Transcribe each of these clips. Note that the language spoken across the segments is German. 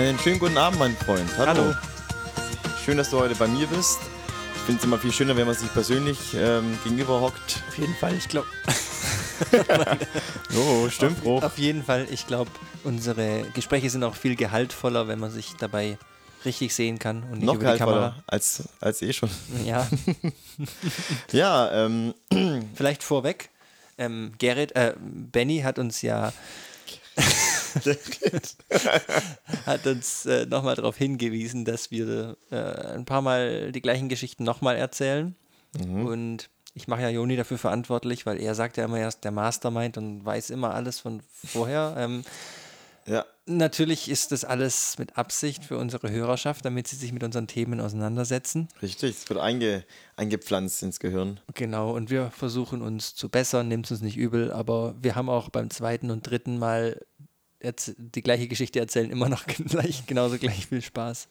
Einen schönen guten Abend, mein Freund. Hallo. Hallo. Schön, dass du heute bei mir bist. Ich finde es immer viel schöner, wenn man sich persönlich ähm, gegenüber hockt. Auf jeden Fall, ich glaube. Oh, Stimmbruch. Auf jeden Fall, ich glaube, unsere Gespräche sind auch viel gehaltvoller, wenn man sich dabei richtig sehen kann und nicht Noch über die Kamera. gehaltvoller als, als eh schon. Ja, Ja, ähm, vielleicht vorweg. Ähm, Gerrit, äh, Benny hat uns ja hat uns äh, nochmal darauf hingewiesen, dass wir äh, ein paar Mal die gleichen Geschichten nochmal erzählen. Und ich mache ja Joni dafür verantwortlich, weil er sagt ja immer erst der Mastermind und weiß immer alles von vorher. Ähm, ja, natürlich ist das alles mit Absicht für unsere Hörerschaft, damit sie sich mit unseren Themen auseinandersetzen. richtig. Es wird einge, eingepflanzt ins Gehirn. Genau, und wir versuchen uns zu bessern, nehmt es uns nicht übel, aber wir haben auch beim zweiten und dritten Mal die gleiche Geschichte erzählen immer noch gleich, genauso gleich viel Spaß.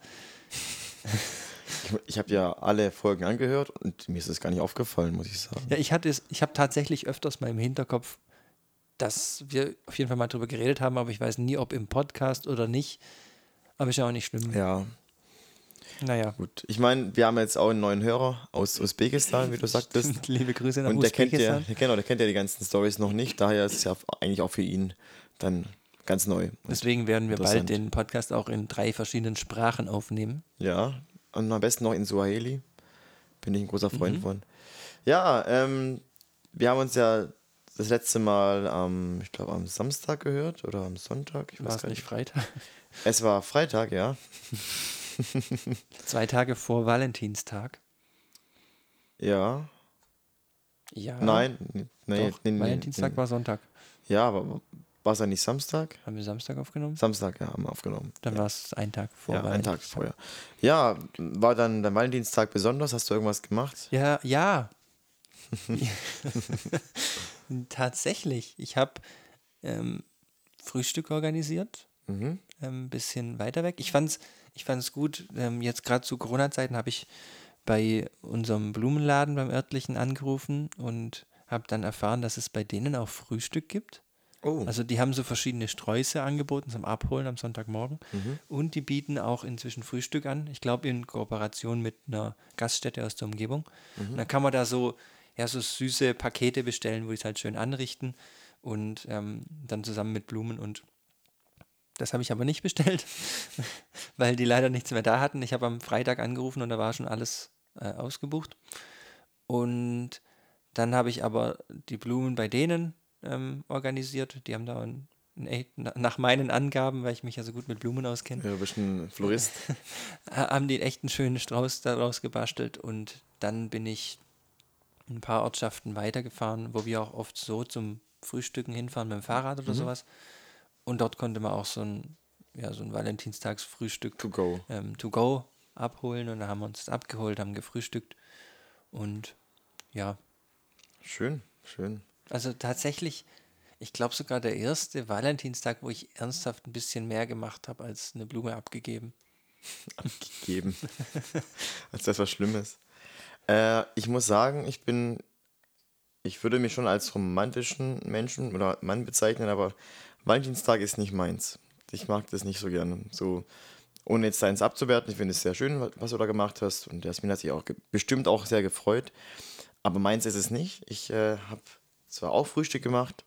Ich, ich habe ja alle Folgen angehört und mir ist es gar nicht aufgefallen, muss ich sagen. Ja, ich hatte es, ich habe tatsächlich öfters mal im Hinterkopf, dass wir auf jeden Fall mal drüber geredet haben, aber ich weiß nie, ob im Podcast oder nicht. Aber ist ja auch nicht schlimm. Ja, Naja. gut. Ich meine, wir haben jetzt auch einen neuen Hörer aus Usbekistan, wie du sagtest. Liebe Grüße nach Und der kennt, ja, Usbekistan. genau, der kennt ja die ganzen Stories noch nicht, daher ist es ja eigentlich auch für ihn dann ganz neu. Deswegen werden wir bald den Podcast auch in drei verschiedenen Sprachen aufnehmen. ja, und am besten noch in Suaheli. Bin ich ein großer Freund Mhm. von. Ja, ähm, wir haben uns ja das letzte Mal am, ich glaube, am Samstag gehört oder am Sonntag. Ich War es gar nicht. Freitag? Es war Freitag, ja. Zwei Tage vor Valentinstag. Ja. Ja. Nein, nee, Doch, nee, Valentinstag nee. war Sonntag. Ja, aber war es ja nicht Samstag? Haben wir Samstag aufgenommen? Samstag, ja, haben wir aufgenommen. Dann war es ein Tag vor ja, einen Tag vorher. Ja, war dann der Valentinstag besonders? Hast du irgendwas gemacht? Ja, ja. Tatsächlich. Ich habe ähm, Frühstück organisiert. Mhm. Ein bisschen weiter weg. Ich fand's, ich fand's gut. Ähm, jetzt gerade zu Corona-Zeiten habe ich bei unserem Blumenladen beim örtlichen angerufen und habe dann erfahren, dass es bei denen auch Frühstück gibt. Oh, Also die haben so verschiedene Sträuße angeboten zum Abholen am Sonntagmorgen. Und die bieten auch inzwischen Frühstück an. Ich glaube in Kooperation mit einer Gaststätte aus der Umgebung. Und dann kann man da so, ja, so süße Pakete bestellen, wo die es halt schön anrichten. Und ähm, dann zusammen mit Blumen und das habe ich aber nicht bestellt, weil die leider nichts mehr da hatten. Ich habe am Freitag angerufen und da war schon alles äh, ausgebucht. Und dann habe ich aber die Blumen bei denen ähm, organisiert. Die haben da ein, ein, echt- na- nach meinen Angaben, weil ich mich ja so gut mit Blumen auskenne, ja, bist ein Florist. ha- haben die einen echten schönen Strauß daraus gebastelt. Und dann bin ich ein paar Ortschaften weitergefahren, wo wir auch oft so zum Frühstücken hinfahren mit dem Fahrrad oder sowas. Und dort konnte man auch so ein, ja, so ein Valentinstagsfrühstück to go. ähm, to go abholen. Und da haben wir uns das abgeholt, haben gefrühstückt. Und ja, Schön, schön. Also tatsächlich, ich glaube sogar der erste Valentinstag, wo ich ernsthaft ein bisschen mehr gemacht habe als eine Blume abgegeben. Gegeben. Als das was Schlimmes. Äh, ich muss sagen, ich bin, ich würde mich schon als romantischen Menschen oder Mann bezeichnen, aber Valentinstag ist nicht meins. Ich mag das nicht so gerne. So, ohne jetzt deins abzuwerten, ich finde es sehr schön, wa- was du da gemacht hast. Und Jasmin hat sich auch bestimmt auch sehr gefreut. Aber meins ist es nicht. Ich äh, habe zwar auch Frühstück gemacht,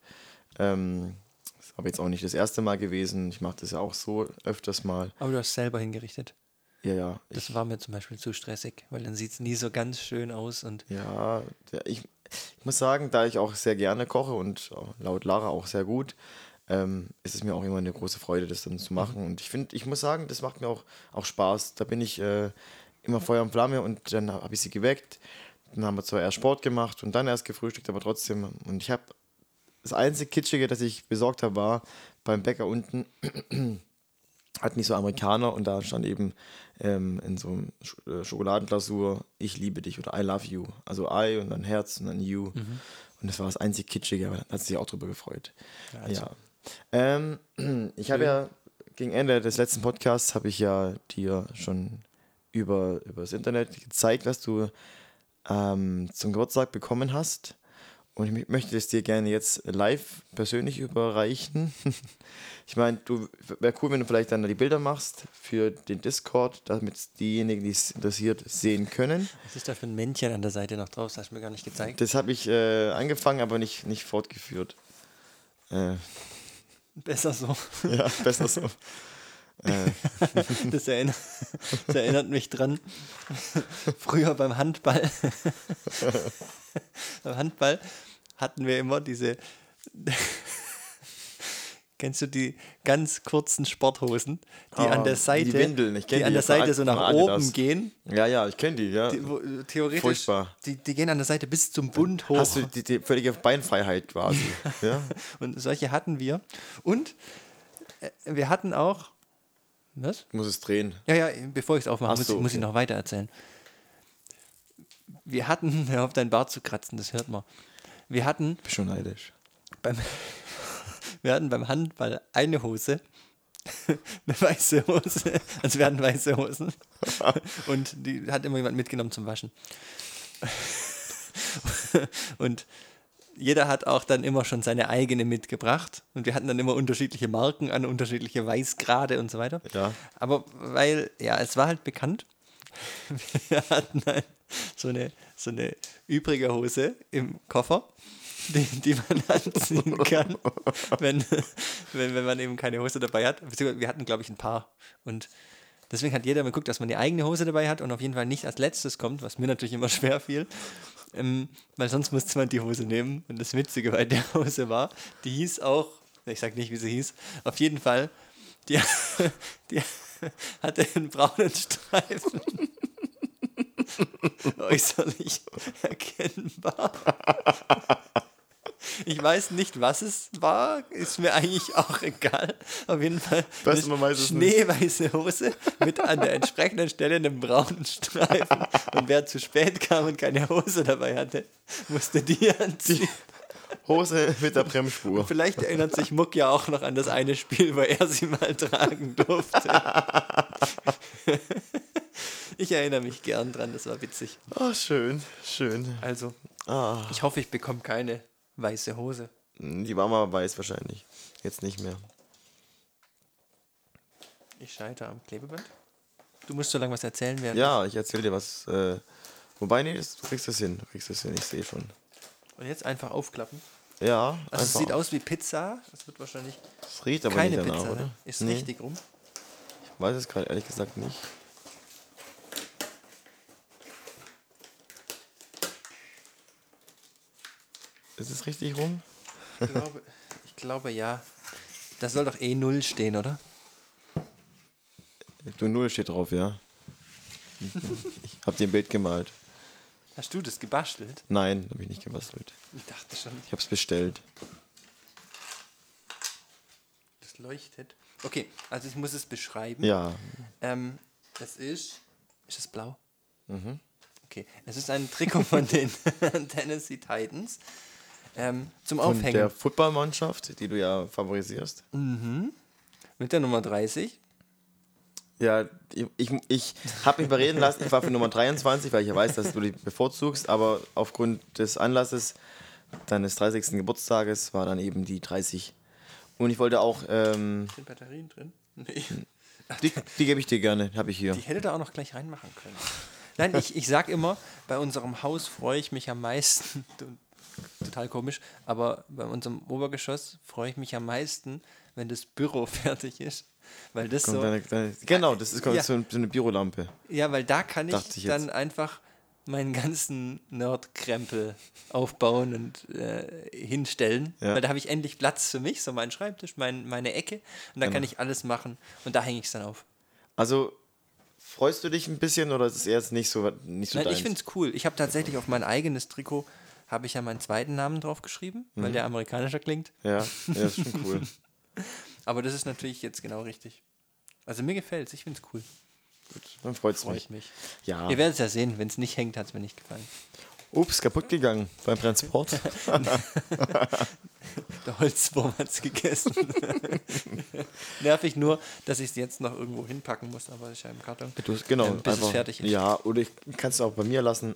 ähm, ist aber jetzt auch nicht das erste Mal gewesen. Ich mache das ja auch so öfters mal. Aber du hast selber hingerichtet. Ja, ja. Das war mir zum Beispiel zu stressig, weil dann sieht es nie so ganz schön aus und Ja, ich, ich muss sagen, da ich auch sehr gerne koche und laut Lara auch sehr gut, ähm, ist es mir auch immer eine große Freude, das dann zu machen. Und ich finde, ich muss sagen, das macht mir auch, auch Spaß. Da bin ich äh, immer Feuer und Flamme und dann habe ich sie geweckt. Dann haben wir zwar erst Sport gemacht und dann erst gefrühstückt, aber trotzdem. Und ich habe das einzige Kitschige, das ich besorgt habe, war beim Bäcker unten hatten die so Amerikaner und da stand eben ähm, in so einem Sch äh, Schokoladenglasur Ich liebe dich oder I love you. Also I und dann Herz und dann you. Und das war das einzig Kitschige, aber da hat sie sich auch drüber gefreut. Ja. Ähm, ich habe ja gegen Ende des letzten Podcasts habe ich ja dir schon über, über das Internet gezeigt, was du ähm, zum Geburtstag bekommen hast. Und ich möchte es dir gerne jetzt live persönlich überreichen. Ich meine, du wäre cool, wenn du vielleicht dann die Bilder machst für den Discord, damit diejenigen, die es interessiert, sehen können. Was ist da für ein Männchen an der Seite noch drauf? Das hast du mir gar nicht gezeigt. Das habe ich äh, angefangen, aber nicht, nicht fortgeführt. Äh, Besser so. ja, besser so. Äh, Das erinnert, das erinnert mich dran. Früher beim Handball. beim Handball hatten wir immer diese. Kennst du die ganz kurzen Sporthosen, die Ah, an der die Seite, Windeln, ich kenn die an die, der Seite so nach oben gehen? ja, ja, ich kenne die, ja. Die, wo, theoretisch, Furchtbar. Die, die gehen an der Seite bis zum Bund hoch. Hast du die, die völlige Beinfreiheit quasi. ja? Und solche hatten wir. Und äh, wir hatten auch. Was? Ich muss es drehen. Ja, ja, bevor ich es aufmache, Ach muss, so, ich- muss ich noch weiter erzählen. Wir hatten, hör auf deinen Bart zu kratzen, das hört man. Wir hatten Bin schon neidisch. beim, wir hatten beim Handball eine Hose, eine weiße Hose, also wir hatten weiße Hosen und die hat immer jemand mitgenommen zum Waschen. Und jeder hat auch dann immer schon seine eigene mitgebracht und wir hatten dann immer unterschiedliche Marken an, unterschiedliche Weißgrade und so weiter. Ja. Aber weil, ja, es war halt bekannt, wir hatten halt so eine, so eine übrige Hose im Koffer, die, die man anziehen kann, wenn, wenn, wenn man eben keine Hose dabei hat. Wir hatten, glaube ich, ein paar. Und deswegen hat jeder mal geguckt, dass man die eigene Hose dabei hat und auf jeden Fall nicht als letztes kommt, was mir natürlich immer schwer fiel. Ähm, weil sonst musste man die Hose nehmen. Und das Witzige bei der Hose war, die hieß auch, ich sag nicht, wie sie hieß, auf jeden Fall, die, die hatte einen braunen Streifen. Äußerlich erkennbar. Ich weiß nicht, was es war, ist mir eigentlich auch egal. Auf jeden Fall man weiß es nicht. schneeweiße Hose mit an der entsprechenden Stelle einem braunen Streifen. Und wer zu spät kam und keine Hose dabei hatte, musste die anziehen. Hose mit der Bremsspur. Vielleicht erinnert sich Muck ja auch noch an das eine Spiel, wo er sie mal tragen durfte. Ich erinnere mich gern dran, das war witzig. Ah, schön, schön. Also, Ah, ich hoffe, ich bekomme keine weiße Hose. die war mal weiß wahrscheinlich. Jetzt nicht mehr. Ich scheitere am Klebeband. Du musst so lange was erzählen werden. Ja, ich erzähl dir was. Äh, wobei, nee, das, du kriegst das hin. Du kriegst das hin, ich sehe schon. Und jetzt einfach aufklappen. Ja, Also es sieht aus wie Pizza. Es wird wahrscheinlich Es riecht aber keine nicht danach, Pizza. oder? Ne? Ist Nee, richtig rum. Ich weiß es gerade ehrlich gesagt nicht. Ist es richtig rum? Ich glaube, ich glaube ja. Da soll doch eh null stehen, oder? Du Null steht drauf, ja. Ich hab dir ein Bild gemalt. Hast du das gebastelt? Nein, habe ich nicht gebastelt. Ich dachte schon, Ich hab's bestellt. das leuchtet. Okay, also ich muss es beschreiben. Ja, Ähm, es ist. Ist es blau? Okay. Es ist ein Trikot von den Tennessee Titans. Ähm, zum von Aufhängen. der Footballmannschaft, die du ja favorisierst. Mit der Nummer 30. Ja, ich, ich, ich habe mich überreden lassen, ich war für Nummer 23, weil ich ja weiß, dass du die bevorzugst, aber aufgrund des Anlasses deines 30. Geburtstages war dann eben die 30. Und ich wollte auch, ähm, Sind Batterien drin? Nee. die, die gebe ich dir gerne, habe ich hier. Die hätte da auch noch gleich reinmachen können. Nein, ich, ich sag immer, bei unserem Haus freue ich mich am meisten, total komisch, aber bei unserem Obergeschoss freue ich mich am meisten, wenn das Büro fertig ist. Weil das Kommt so, deine, deine, genau, das ist Ja. so, ein- so eine Bürolampe. ja, weil da kann ich, ich dann einfach meinen ganzen Nerdkrempel aufbauen und äh, hinstellen. Ja. Weil da habe ich endlich Platz für mich, so meinen Schreibtisch, mein, meine Ecke. Und da kann ich alles machen. Und da hänge ich es dann auf. Also, freust du dich ein bisschen oder ist es eher jetzt nicht so, nicht so Nein, deins? ich finde es cool. Ich habe tatsächlich auf mein eigenes Trikot habe ich ja meinen zweiten Namen drauf geschrieben, weil Mhm. der amerikanischer klingt. Ja, ja, ist schon cool. Aber das ist natürlich jetzt genau richtig. Also mir gefällt es, ich finde es cool. Dann freut es Freut mich. mich. Ja. Ihr werdet es ja sehen, wenn es nicht hängt, hat es mir nicht gefallen. Ups, kaputt gegangen beim Transport. Der Holzwurm hat es gegessen. Nervig nur, dass ich es jetzt noch irgendwo hinpacken muss, aber ist ja im Karton. Du, genau, Ähm, bis es fertig ist. Ja, oder ich kann es auch bei mir lassen.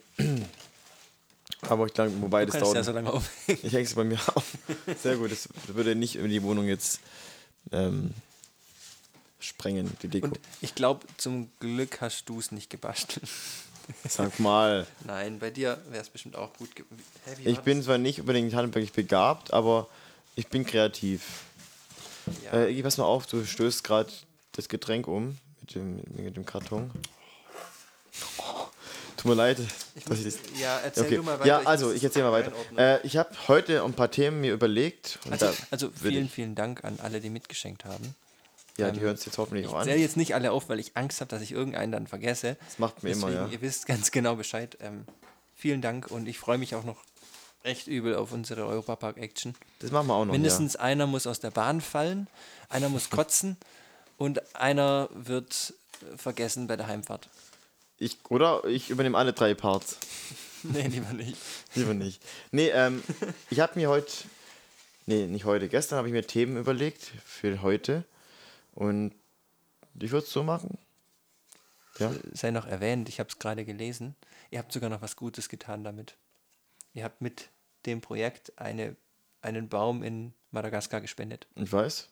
Aber ich denke, wobei Du das dauert. ja so lange. Ich hänge es bei mir auf. Sehr gut. Das würde nicht in die Wohnung jetzt ähm, sprengen, die Deko. Und ich glaube, zum Glück hast du es nicht gebastelt. Sag mal. Nein, bei dir wäre es bestimmt auch gut. Hä, Ich bin zwar nicht unbedingt handwerklich begabt, aber ich bin kreativ. das? Ja. Äh, Iggy, pass mal auf, du stößt gerade das Getränk um mit dem, mit dem Karton. Tut mir leid, dass ich das. ja, erzähl Okay. du mal weiter. Ja, ich also muss ich erzähle mal weiter. Äh, ich habe heute ein paar Themen mir überlegt. Also, also vielen, ich, vielen Dank an alle, die mitgeschenkt haben. ja, die hören es jetzt hoffentlich Ich auch an. zähle jetzt nicht alle auf, weil ich Angst habe, dass ich irgendeinen dann vergesse. Das macht mir immer, Deswegen, ja. Ihr wisst ganz genau Bescheid. Ähm, vielen Dank und ich freue mich auch noch recht übel auf unsere Europapark-Action. Das machen wir auch noch. Mindestens einer muss aus der Bahn fallen, einer muss kotzen und einer wird vergessen bei der Heimfahrt. Ich, oder ich übernehme alle drei Parts. Nee, lieber nicht. Lieber nicht. Nee, ähm, ich habe mir heute, nee, nicht heute, gestern habe ich mir Themen überlegt für heute. Und ich würde es so machen. Ja. Sei noch erwähnt, ich habe es gerade gelesen. Ihr habt sogar noch was Gutes getan damit. Ihr habt mit dem Projekt eine, einen Baum in Madagaskar gespendet. Ich weiß.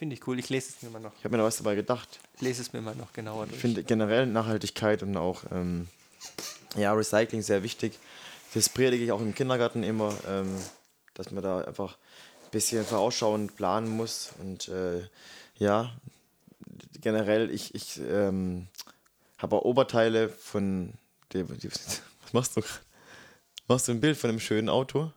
Finde ich cool. Ich lese es mir mal noch. Ich habe mir da was dabei gedacht. Ich lese es mir mal noch genauer Ich durch. finde generell Nachhaltigkeit und auch ähm, ja, Recycling sehr wichtig. Das predige ich auch im Kindergarten immer, ähm, dass man da einfach ein bisschen vorausschauend planen muss. Und äh, ja, generell, ich, ich ähm, habe auch Oberteile von dem. Die, was machst du? Machst du ein Bild von einem schönen Auto?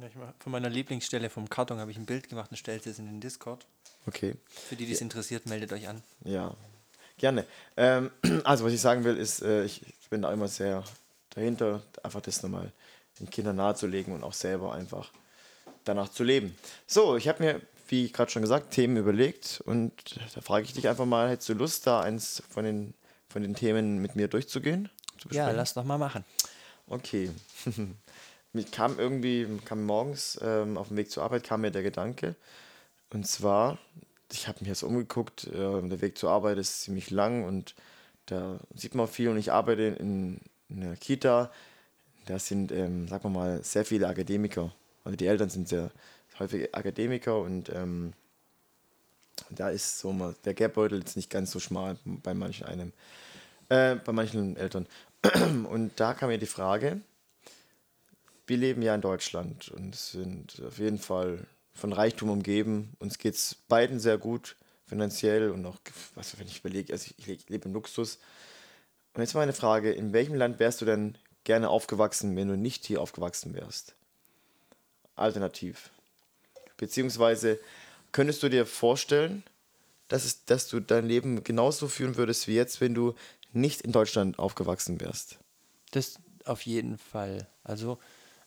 Ja, ich von meiner Lieblingsstelle vom Karton habe ich ein Bild gemacht und stellt es in den Discord. Okay. Für die, die es interessiert, meldet euch an. Ja, gerne. Ähm, also, was ich sagen will, ist, äh, ich bin da immer sehr dahinter, einfach das nochmal den Kindern nahezulegen und auch selber einfach danach zu leben. So, ich habe mir, wie gerade schon gesagt, Themen überlegt und da frage ich dich einfach mal, hättest du Lust, da eins von den, von den Themen mit mir durchzugehen? Zu Ja, lass doch mal machen. Okay. mir kam irgendwie, kam morgens ähm, auf dem Weg zur Arbeit, kam mir der Gedanke. Und zwar, ich habe mich jetzt umgeguckt, äh, der Weg zur Arbeit ist ziemlich lang und da sieht man viel und ich arbeite in, in einer Kita. Da sind, ähm, sagen wir mal, sehr viele Akademiker. Also die Eltern sind sehr häufig Akademiker und ähm, da ist so mal der Geldbeutel jetzt nicht ganz so schmal bei manchen einem, äh, bei manchen Eltern. Und da kam mir die Frage, wir leben ja in Deutschland und sind auf jeden Fall von Reichtum umgeben. Uns geht es beiden sehr gut, finanziell und auch, was wenn ich überlege, also ich, ich lebe im Luxus. Und jetzt meine Frage, in welchem Land wärst du denn gerne aufgewachsen, wenn du nicht hier aufgewachsen wärst? Alternativ. Beziehungsweise könntest du dir vorstellen, dass, es, dass du dein Leben genauso führen würdest wie jetzt, wenn du nicht in Deutschland aufgewachsen wärst? Das auf jeden Fall. Also,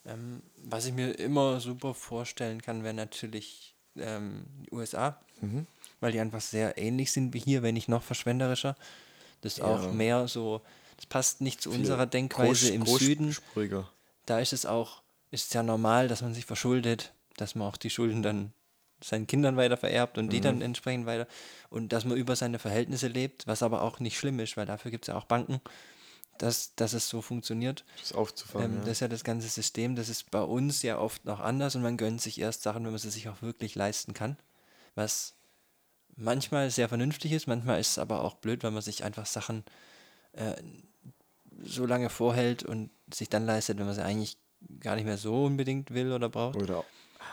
ähm, was ich mir immer super vorstellen kann, wäre natürlich ähm, die USA, weil die einfach sehr ähnlich sind wie hier, wenn nicht noch verschwenderischer. Das ist auch Ja. mehr so, das passt nicht zu unserer Denkweise im Süden. Großspuриger. Da ist es auch, ist es ja normal, dass man sich verschuldet, dass man auch die Schulden dann seinen Kindern weiter vererbt und die dann entsprechend weiter und dass man über seine Verhältnisse lebt, was aber auch nicht schlimm ist, weil dafür gibt es ja auch Banken, dass, dass es so funktioniert. Das aufzufangen. Ähm, ja. Das ist ja das ganze System, das ist bei uns ja oft noch anders und man gönnt sich erst Sachen, wenn man sie sich auch wirklich leisten kann. Was manchmal sehr vernünftig ist, manchmal ist es aber auch blöd, weil man sich einfach Sachen äh, so lange vorhält und sich dann leistet, wenn man sie eigentlich gar nicht mehr so unbedingt will oder braucht. Oder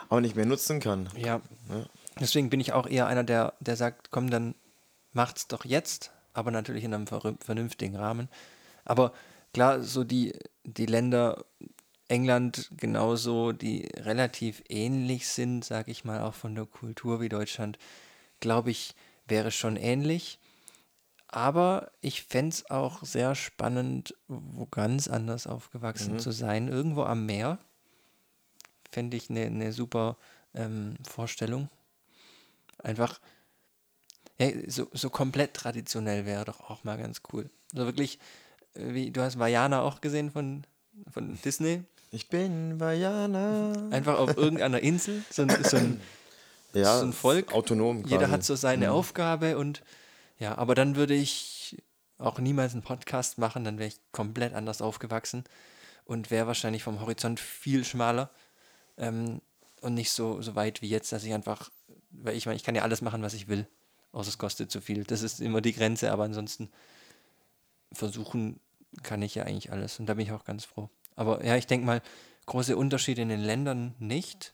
auch nicht mehr nutzen kann. Ja. Ja. Deswegen bin ich auch eher einer, der, der sagt, komm, dann macht's doch jetzt, aber natürlich in einem ver- vernünftigen Rahmen. Aber klar, so die, die Länder, England genauso, die relativ ähnlich sind, sage ich mal, auch von der Kultur wie Deutschland, glaube ich, wäre schon ähnlich. Aber ich fände es auch sehr spannend, wo ganz anders aufgewachsen zu sein. Irgendwo am Meer. Fände ich eine ne super ähm, Vorstellung. Einfach, ja, so, so komplett traditionell wäre doch auch mal ganz cool. So wirklich, wie, du hast Vajana auch gesehen von, von Disney. Ich bin Vajana. Einfach auf irgendeiner Insel, so ein, so ein Ja, so ein Volk. Autonom. Jeder quasi. hat so seine Aufgabe und ja, aber dann würde ich auch niemals einen Podcast machen, dann wäre ich komplett anders aufgewachsen. und wäre wahrscheinlich vom Horizont viel schmaler ähm, und nicht so, so weit wie jetzt, dass ich einfach, weil ich meine, ich kann ja alles machen, was ich will, außer es kostet zu viel. Das ist immer die Grenze, aber ansonsten versuchen kann ich ja eigentlich alles und da bin ich auch ganz froh. Aber ja, ich denke mal, große Unterschiede in den Ländern nicht.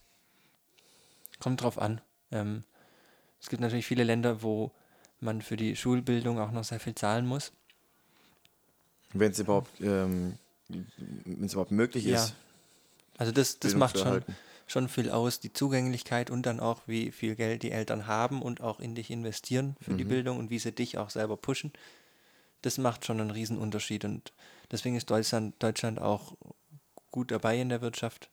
Kommt drauf an. Ähm, es gibt natürlich viele Länder, wo man für die Schulbildung auch noch sehr viel zahlen muss. Wenn es überhaupt, ähm, überhaupt möglich Ja. ist. Also das, das Bildung macht schon, schon viel aus, die Zugänglichkeit und dann auch, wie viel Geld die Eltern haben und auch in dich investieren für Mhm. die Bildung und wie sie dich auch selber pushen. Das macht schon einen riesen Unterschied und deswegen ist Deutschland, Deutschland auch gut dabei in der Wirtschaft,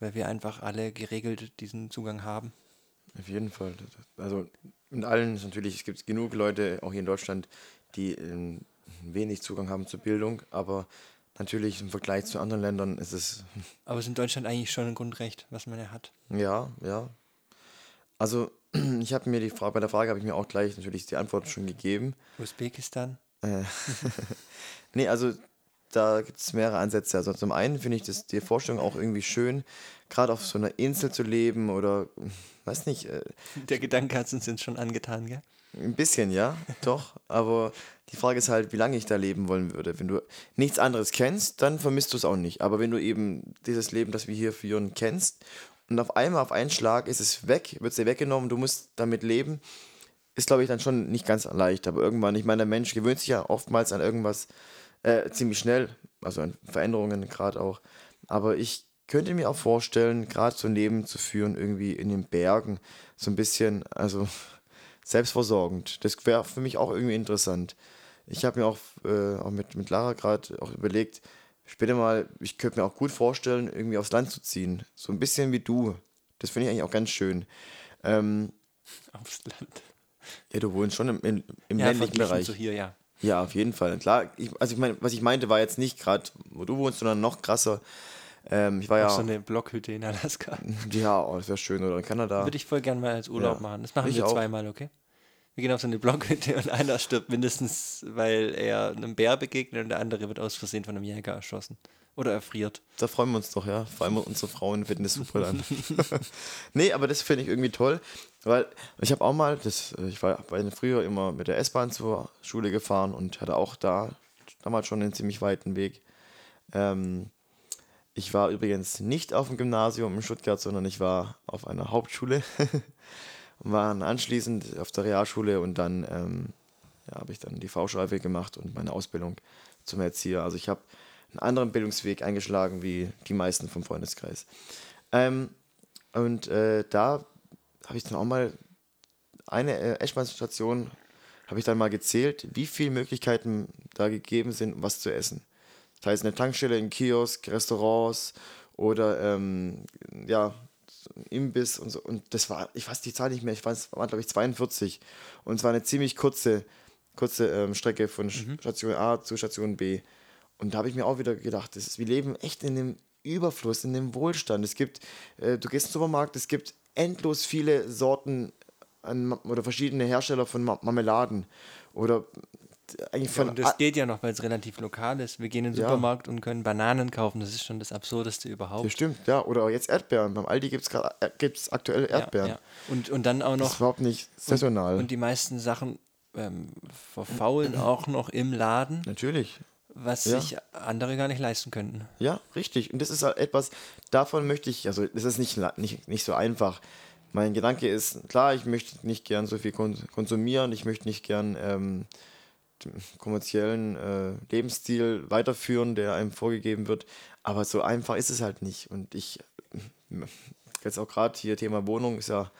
weil wir einfach alle geregelt diesen Zugang haben. Auf jeden Fall. Also in allen ist natürlich, es gibt genug Leute, auch hier in Deutschland, die ähm, wenig Zugang haben zur Bildung, aber natürlich im Vergleich zu anderen Ländern ist es, Aber es ist in Deutschland eigentlich schon ein Grundrecht, was man ja hat. ja, ja. Also ich habe mir die Frage, bei der Frage habe ich mir auch gleich natürlich die Antwort schon gegeben. Usbekistan, Nee, also da gibt es mehrere Ansätze. Also zum einen finde ich das, die Vorstellung auch irgendwie schön, gerade auf so einer Insel zu leben oder, weiß nicht, äh, der Gedanke hat uns jetzt schon angetan, gell? Ein bisschen, ja, doch. Aber die Frage ist halt, wie lange ich da leben wollen würde. Wenn du nichts anderes kennst, dann vermisst du es auch nicht. Aber wenn du eben dieses Leben, das wir hier führen, kennst und auf einmal auf einen Schlag ist es weg, wird es dir weggenommen, du musst damit leben, ist, glaube ich, dann schon nicht ganz leicht. Aber irgendwann, ich meine, der Mensch gewöhnt sich ja oftmals an irgendwas äh, ziemlich schnell, also an Veränderungen gerade auch. Aber ich könnte mir auch vorstellen, gerade so ein Leben zu führen, irgendwie in den Bergen, so ein bisschen, also selbstversorgend. Das wäre für mich auch irgendwie interessant. Ich habe mir auch, äh, auch mit, mit Lara gerade auch überlegt, später mal, ich könnte mir auch gut vorstellen, irgendwie aufs Land zu ziehen. So ein bisschen wie du. Das finde ich eigentlich auch ganz schön. Ähm, Aufs Land. Ja, du wohnst schon im, im, im Ja, ländlichen Bereich. zu hier, ja. Ja, auf jeden Fall. Klar, ich, also ich meine, was ich meinte, war jetzt nicht gerade, wo du wohnst, sondern noch krasser. Ähm, ich war ja, so eine Blockhütte in Alaska. ja, oh, das wäre schön, oder in Kanada. Würde ich voll gern mal als Urlaub Ja. machen. Das machen Ich wir auch. zweimal, okay? Wir gehen auf so eine Blockhütte und einer stirbt mindestens, weil er einem Bär begegnet und der andere wird aus Versehen von einem Jäger erschossen. Oder erfriert. Da freuen wir uns doch, ja. Vor allem unsere Frauen finden das super dann. nee, aber das finde ich irgendwie toll, weil ich habe auch mal, das, äh, ich war früher immer mit der S-Bahn zur Schule gefahren und hatte auch da damals schon einen ziemlich weiten Weg. Ähm, ich war übrigens nicht auf dem Gymnasium in Stuttgart, sondern ich war auf einer Hauptschule und war anschließend auf der Realschule und dann ähm, ja, habe ich dann die V-Schreibe gemacht und meine Ausbildung zum Erzieher. Also ich habe einen anderen Bildungsweg eingeschlagen wie die meisten vom Freundeskreis. Ähm, und äh, da habe ich dann auch mal eine äh, Eschmann-Station, habe ich dann mal gezählt, wie viele Möglichkeiten da gegeben sind, um was zu essen. Das heißt, eine Tankstelle, ein Kiosk, Restaurants oder ähm, ja, Imbiss und so. Und das war, ich weiß die Zahl nicht mehr, ich weiß, es waren glaube ich 42. Und es war eine ziemlich kurze, kurze ähm, Strecke von Station A zu Station B. Und da habe ich mir auch wieder gedacht, das ist, wir leben echt in dem Überfluss, in dem Wohlstand. Es gibt, äh, du gehst in den Supermarkt, es gibt endlos viele Sorten an, oder verschiedene Hersteller von Ma Marmeladen. Oder eigentlich von. und das geht ja noch, weil es relativ lokal ist. Wir gehen in den Ja. Supermarkt und können Bananen kaufen. Das ist schon das Absurdeste überhaupt. ja, stimmt, ja. Oder jetzt Erdbeeren. Beim Aldi gibt es äh, gibt's aktuell Erdbeeren. Ja, ja. Und, und dann auch Das noch ist überhaupt nicht saisonal. Und die meisten Sachen ähm, verfaulen auch noch im Laden, Natürlich. Was Ja. sich andere gar nicht leisten könnten. Ja, richtig. Und das ist halt etwas, davon möchte ich, also das ist nicht, nicht, nicht so einfach. Mein Gedanke ist, klar, ich möchte nicht gern so viel kon konsumieren, ich möchte nicht gern ähm, den kommerziellen äh, Lebensstil weiterführen, der einem vorgegeben wird. Aber so einfach ist es halt nicht. Und ich, jetzt auch gerade hier Thema Wohnung ist ja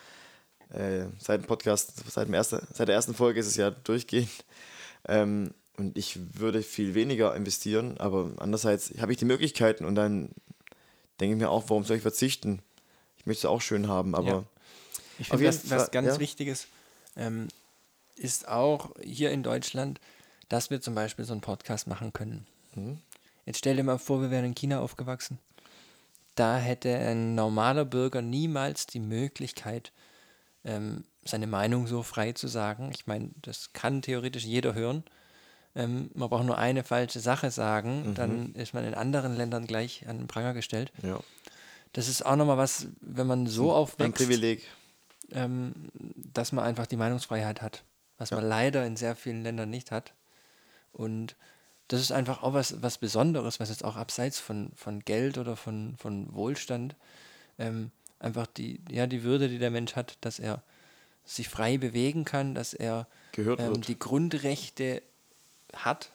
äh, seit dem Podcast, seit, dem erste, seit der ersten Folge ist es ja durchgehend. Ähm, und ich würde viel weniger investieren, aber andererseits habe ich die Möglichkeiten und dann denke ich mir auch, warum soll ich verzichten? Ich möchte es auch schön haben, aber Ja. Ich finde, was, was ganz ja. Wichtiges ähm, ist auch hier in Deutschland, dass wir zum Beispiel so einen Podcast machen können. Mhm. Jetzt stell dir mal vor, wir wären in China aufgewachsen. Da hätte ein normaler Bürger niemals die Möglichkeit, ähm, seine Meinung so frei zu sagen. Ich meine, das kann theoretisch jeder hören, Ähm, man braucht nur eine falsche Sache sagen, Mhm. dann ist man in anderen Ländern gleich an den Pranger gestellt. Ja. Das ist auch nochmal was, wenn man so Ein aufwächst, Privileg. ähm, dass man einfach die Meinungsfreiheit hat, was man leider in sehr vielen Ländern nicht hat. Und das ist einfach auch was, was Besonderes, was jetzt auch abseits von, von Geld oder von, von Wohlstand ähm, einfach die, ja, die Würde, die der Mensch hat, dass er sich frei bewegen kann, dass er ähm, die Grundrechte hat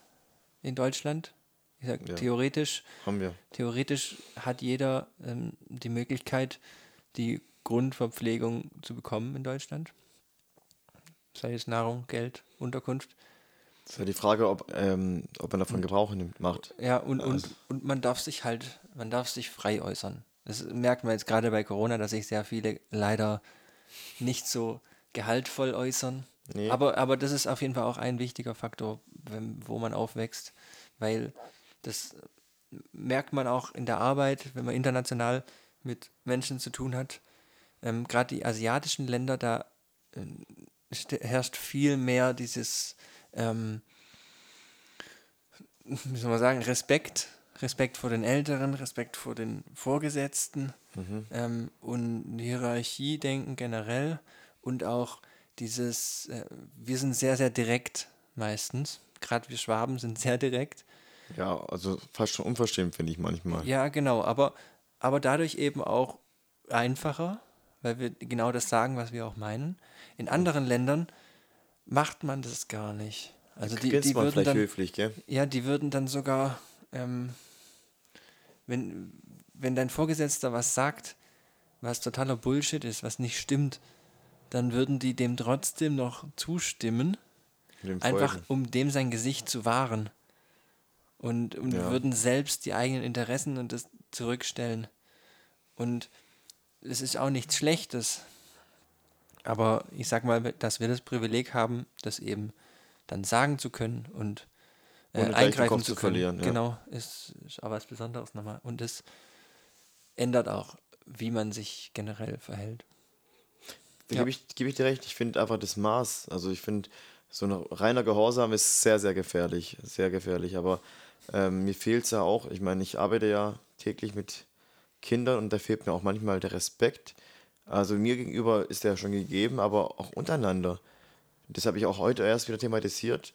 in Deutschland. Ich sag, Ja. theoretisch Haben wir. Theoretisch hat jeder ähm, die Möglichkeit, die Grundverpflegung zu bekommen in Deutschland. Sei es Nahrung, Geld, Unterkunft. Das ist ja die Frage, ob, ähm, ob man davon Gebrauch nimmt, macht. Ja, und, und, Also- und man darf sich halt, man darf sich frei äußern. Das merkt man jetzt gerade bei Corona, dass sich sehr viele leider nicht so gehaltvoll äußern. Nee. Aber, aber das ist auf jeden Fall auch ein wichtiger Faktor, wenn, wo man aufwächst, weil das merkt man auch in der Arbeit, wenn man international mit Menschen zu tun hat. Ähm, Gerade die asiatischen Länder, da st- herrscht viel mehr dieses, ähm, wie soll man sagen, Respekt. Respekt vor den Älteren, Respekt vor den Vorgesetzten ähm, und Hierarchiedenken generell und auch dieses, äh, wir sind sehr, sehr direkt meistens. Gerade wir Schwaben sind sehr direkt. Ja, also fast schon unverschämt, finde ich manchmal. Ja, genau, aber, aber dadurch eben auch einfacher, weil wir genau das sagen, was wir auch meinen. In anderen Ländern macht man das gar nicht. Also die, die würden dann, höflich, gell? ja, die würden dann sogar, ähm, wenn, wenn dein Vorgesetzter was sagt, was totaler Bullshit ist, was nicht stimmt, dann würden die dem trotzdem noch zustimmen, einfach Folgen. um dem sein Gesicht zu wahren. Und, und Ja. würden selbst die eigenen Interessen und das zurückstellen. Und es ist auch nichts Schlechtes. Aber ich sag mal, dass wir das Privileg haben, das eben dann sagen zu können und äh, eingreifen zu zu können. verlieren, ja. Genau, ist, ist auch was Besonderes nochmal. Und es ändert auch, wie man sich generell verhält. Da Ja. gebe ich, gebe ich dir recht. Ich finde einfach das Maß, also ich finde, so ein reiner Gehorsam ist sehr, sehr gefährlich. Sehr gefährlich. Aber ähm, mir fehlt es ja auch. Ich meine, ich arbeite ja täglich mit Kindern und da fehlt mir auch manchmal der Respekt. Also mir gegenüber ist der schon gegeben, aber auch untereinander. Das habe ich auch heute erst wieder thematisiert.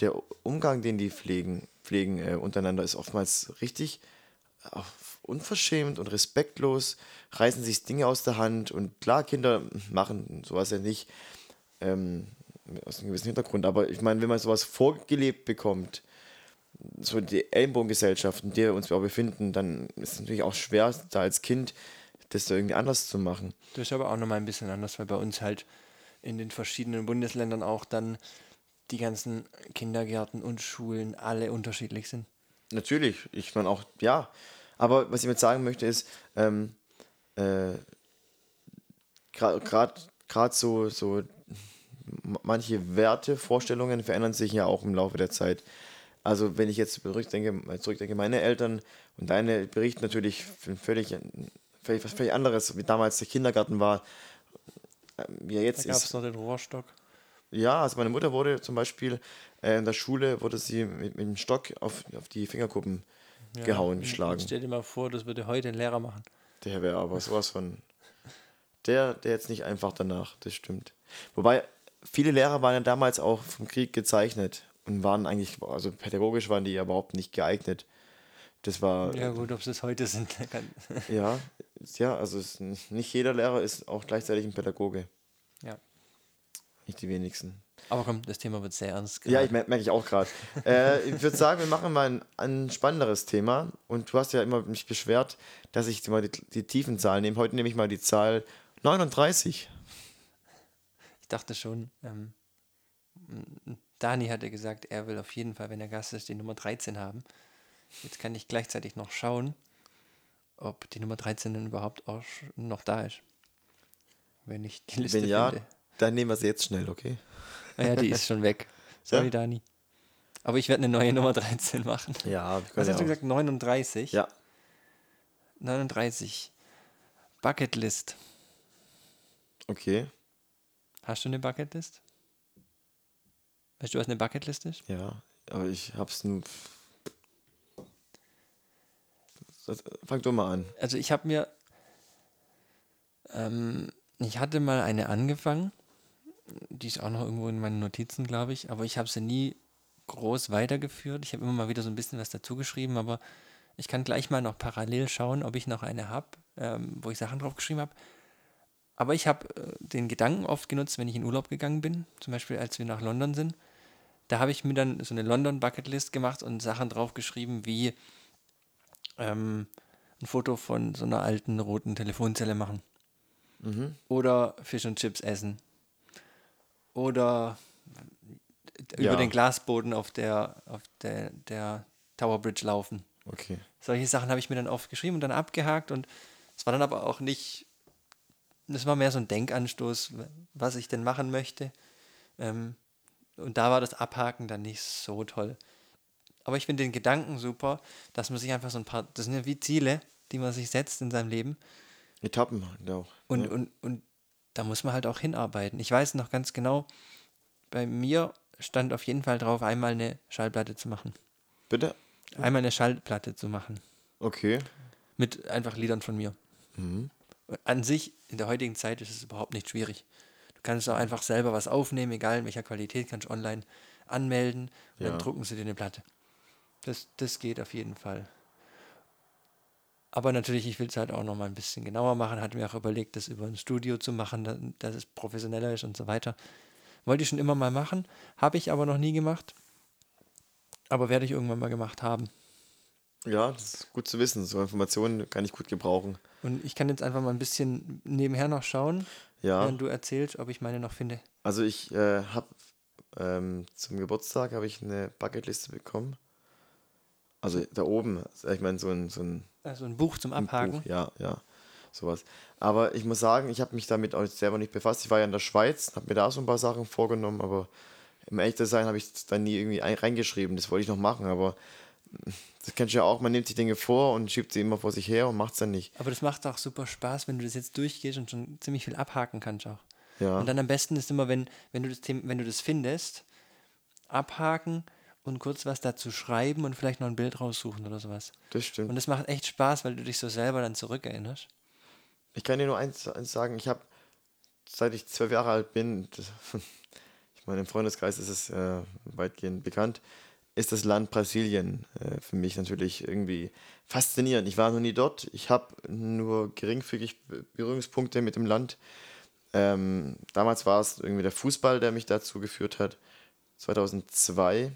Der Umgang, den die pflegen, pflegen äh, untereinander, ist oftmals richtig äh, unverschämt und respektlos, reißen sich Dinge aus der Hand und klar, Kinder machen sowas ja nicht ähm, aus einem gewissen Hintergrund, aber ich meine, wenn man sowas vorgelebt bekommt, so die Ellenbogengesellschaft, in der wir uns auch befinden, dann ist es natürlich auch schwer, da als Kind das da irgendwie anders zu machen. Das ist aber auch nochmal ein bisschen anders, weil bei uns halt in den verschiedenen Bundesländern auch dann die ganzen Kindergärten und Schulen alle unterschiedlich sind. Natürlich, ich meine auch, ja. Aber was ich mit sagen möchte ist, ähm, äh, gerade so, so manche Werte, Vorstellungen verändern sich ja auch im Laufe der Zeit. Also wenn ich jetzt zurückdenke, zurückdenke meine Eltern und deine berichten natürlich völlig, völlig was völlig anderes, wie damals der Kindergarten war. Ähm, Ja, Da jetzt gab ist es noch den Rohrstock. ja, also meine Mutter wurde zum Beispiel äh, in der Schule, wurde sie mit, mit dem Stock auf, auf die Fingerkuppen gehauen, und- geschlagen. Stell dir mal vor, das würde heute ein Lehrer machen. Der wäre aber sowas von. Der, der jetzt nicht einfach danach, das stimmt. Wobei, viele Lehrer waren ja damals auch vom Krieg gezeichnet und waren eigentlich, also pädagogisch waren die ja überhaupt nicht geeignet. Das war, Ja gut, ob sie es heute sind. ja, ja, also es, nicht jeder Lehrer ist auch gleichzeitig ein Pädagoge. ja. Nicht die wenigsten. Aber komm, das Thema wird sehr ernst. Ja, gerade. ich merke merk ich auch gerade. äh, ich würde sagen, wir machen mal ein, ein spannenderes Thema. Und du hast ja immer mich beschwert, dass ich mal die, die tiefen Zahlen nehme. Heute nehme ich mal die Zahl 39. Ich dachte schon, ähm, Dani hatte gesagt, er will auf jeden Fall, wenn er Gast ist, die Nummer 13 haben. Jetzt kann ich gleichzeitig noch schauen, ob die Nummer 13 denn überhaupt auch noch da ist. Wenn ich die Liste Wenn ja, finde. dann nehmen wir sie jetzt schnell, okay? Ah ja, die ist schon weg. Sorry, Ja? Dani. Aber ich werde eine neue Nummer 13 machen. Ja, wir Was können hast du ja auch. gesagt? 39? Ja, 39. Bucketlist. okay. Hast du eine Bucketlist? Weißt du, was eine Bucketlist ist? Ja, Aber ich hab's nur. Fang du mal an. Also ich habe mir, ähm, ich hatte mal eine angefangen, die ist auch noch irgendwo in meinen Notizen, glaube ich, aber ich habe sie nie groß weitergeführt. Ich habe immer mal wieder so ein bisschen was dazu geschrieben, aber ich kann gleich mal noch parallel schauen, ob ich noch eine habe, ähm, wo ich Sachen drauf geschrieben habe. Aber ich habe äh, den Gedanken oft genutzt, wenn ich in Urlaub gegangen bin, zum Beispiel als wir nach London sind. Da habe ich mir dann so eine London Bucketlist gemacht und Sachen drauf geschrieben wie ähm, ein Foto von so einer alten roten Telefonzelle machen. Mhm. Oder Fisch und Chips essen. Oder Ja. über den Glasboden auf der, auf der, der Tower Bridge laufen. Okay. Solche Sachen habe ich mir dann oft geschrieben und dann abgehakt und es war dann aber auch nicht, das war mehr so ein Denkanstoß, was ich denn machen möchte. Ähm, und da war das Abhaken dann nicht so toll. Aber ich finde den Gedanken super, dass man sich einfach so ein paar, das sind ja wie Ziele, die man sich setzt in seinem Leben. Etappen auch. Und, ja. und, und da muss man halt auch hinarbeiten. Ich weiß noch ganz genau, bei mir stand auf jeden Fall drauf, einmal eine Schallplatte zu machen. Bitte? Einmal eine Schallplatte zu machen. Okay. Mit einfach Liedern von mir. Mhm. An sich, in der heutigen Zeit ist es überhaupt nicht schwierig. Du kannst auch einfach selber was aufnehmen, egal in welcher Qualität, kannst du online anmelden und Ja. dann drucken sie dir eine Platte. Das, das geht auf jeden Fall. Aber natürlich, ich will es halt auch noch mal ein bisschen genauer machen. Hatte mir auch überlegt, das über ein Studio zu machen, da- dass es professioneller ist und so weiter. Wollte ich schon immer mal machen, habe ich aber noch nie gemacht. Aber werde ich irgendwann mal gemacht haben. Ja, das ist gut zu wissen. So Informationen kann ich gut gebrauchen. Und ich kann jetzt einfach mal ein bisschen nebenher noch schauen, Ja. während du erzählst, ob ich meine noch finde. Also ich äh, habe ähm, zum Geburtstag habe ich eine Bucketliste bekommen. Also da oben, also ich meine so ein, so ein Also ein Buch zum Abhaken. Buch, ja, ja, sowas. Aber ich muss sagen, ich habe mich damit auch selber nicht befasst. Ich war ja in der Schweiz, habe mir da so ein paar Sachen vorgenommen, aber im echten Sein habe ich es dann nie irgendwie ein, reingeschrieben. Das wollte ich noch machen, aber das kennst du ja auch, man nimmt sich Dinge vor und schiebt sie immer vor sich her und macht es dann nicht. Aber das macht auch super Spaß, wenn du das jetzt durchgehst und schon ziemlich viel abhaken kannst auch. Ja. Und dann am besten ist immer, wenn, wenn, du das Thema, wenn du das findest, abhaken und kurz was dazu schreiben und vielleicht noch ein Bild raussuchen oder sowas. Das stimmt. Und das macht echt Spaß, weil du dich so selber dann zurückerinnerst. Ich kann dir nur eins, eins sagen, ich habe, seit ich zwölf Jahre alt bin, das, ich meine, im Freundeskreis ist es äh, weitgehend bekannt, ist das Land Brasilien äh, für mich natürlich irgendwie faszinierend. Ich war noch nie dort, ich habe nur geringfügig Be- Berührungspunkte mit dem Land. Ähm, damals war es irgendwie der Fußball, der mich dazu geführt hat, 2002.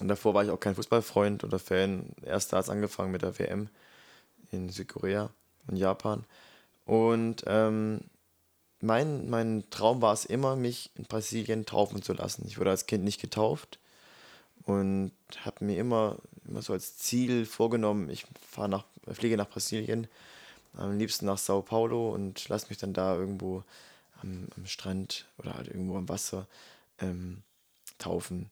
Und davor war ich auch kein Fußballfreund oder Fan. Erst da hat es angefangen mit der WM in Südkorea und Japan. Und ähm, mein, mein Traum war es immer, mich in Brasilien taufen zu lassen. Ich wurde als Kind nicht getauft und habe mir immer, immer so als Ziel vorgenommen, ich fahr nach, fliege nach Brasilien, am liebsten nach Sao Paulo und lasse mich dann da irgendwo am, am Strand oder halt irgendwo am Wasser ähm, taufen.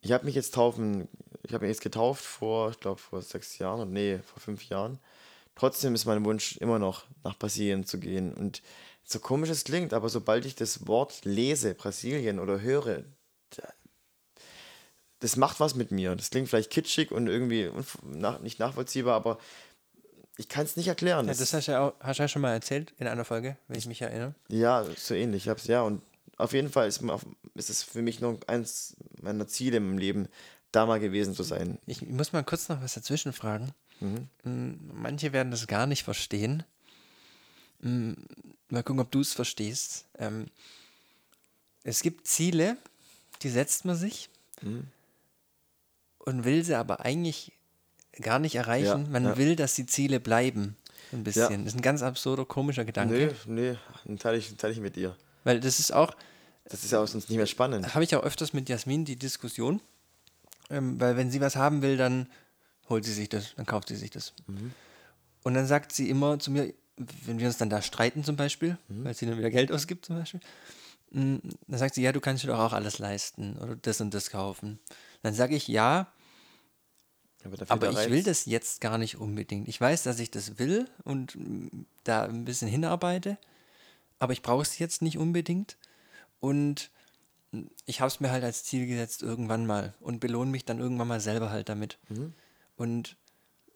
Ich habe mich jetzt taufen, ich habe mich jetzt getauft vor, ich glaube vor sechs Jahren, oder nee, vor fünf Jahren. Trotzdem ist mein Wunsch immer noch nach Brasilien zu gehen. Und so komisch es klingt, aber sobald ich das Wort lese, Brasilien oder höre, das macht was mit mir. Das klingt vielleicht kitschig und irgendwie nach, nicht nachvollziehbar, aber ich kann es nicht erklären. Ja, Das- hast du ja, auch, hast du ja schon mal erzählt in einer Folge, wenn ich mich erinnere. Ja, so ähnlich. Ich hab's, ja, und auf jeden Fall ist, ist es für mich noch eins meiner Ziele im Leben, da mal gewesen zu sein. Ich muss mal kurz noch was dazwischen fragen. Mhm. Mm, Manche werden das gar nicht verstehen. Mm, Mal gucken, ob du es verstehst. Ähm, es gibt Ziele, die setzt man sich Mhm. Und will sie aber eigentlich gar nicht erreichen. Ja, man ja. will, dass die Ziele bleiben. Ein bisschen. Das ist ein ganz absurder, komischer Gedanke. Nee, nee, teile ich, teile ich mit dir. Weil das ist auch, Das ist ja auch sonst nicht mehr spannend. habe ich auch öfters mit Jasmin die Diskussion. Ähm, weil wenn sie was haben will, dann holt sie sich das, dann kauft sie sich das. Und dann sagt sie immer zu mir, wenn wir uns dann da streiten zum Beispiel, weil sie dann wieder Geld ausgibt zum Beispiel, mm, dann sagt sie, ja, du kannst dir doch auch alles leisten oder das und das kaufen. Dann sage ich, ja, Aber, aber ich will das jetzt gar nicht unbedingt. Ich weiß, dass ich das will und mm, da ein bisschen hinarbeite, aber ich brauche es jetzt nicht unbedingt. Und ich habe es mir halt als Ziel gesetzt, irgendwann mal und belohne mich dann irgendwann mal selber halt damit. Und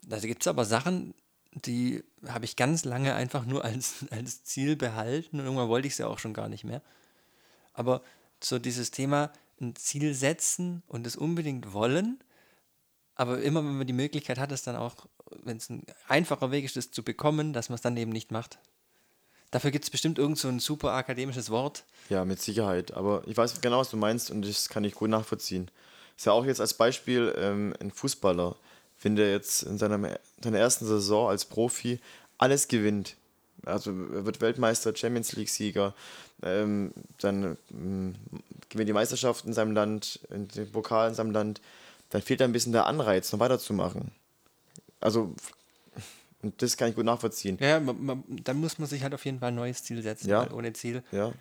da gibt es aber Sachen, die habe ich ganz lange einfach nur als, als Ziel behalten und irgendwann wollte ich sie auch schon gar nicht mehr. Aber so dieses Thema, ein Ziel setzen und es unbedingt wollen, aber immer wenn man die Möglichkeit hat, es dann auch, wenn es ein einfacher Weg ist, es zu bekommen, dass man es dann eben nicht macht. Dafür gibt es bestimmt irgend so ein super akademisches Wort. Ja, mit Sicherheit. Aber ich weiß genau, was du meinst und das kann ich gut nachvollziehen. Ist ja auch jetzt als Beispiel ähm, ein Fußballer, wenn der jetzt in seiner, seiner ersten Saison als Profi alles gewinnt. Also er wird Weltmeister, Champions League-Sieger, ähm, dann ähm, gewinnt die Meisterschaft in seinem Land, den Pokal in seinem Land, dann fehlt ein bisschen der Anreiz, noch weiterzumachen. Also, und das kann ich gut nachvollziehen. Ja, man, man, dann muss man sich halt auf jeden Fall ein neues Ziel setzen, Ja. weil ohne Ziel. Ja.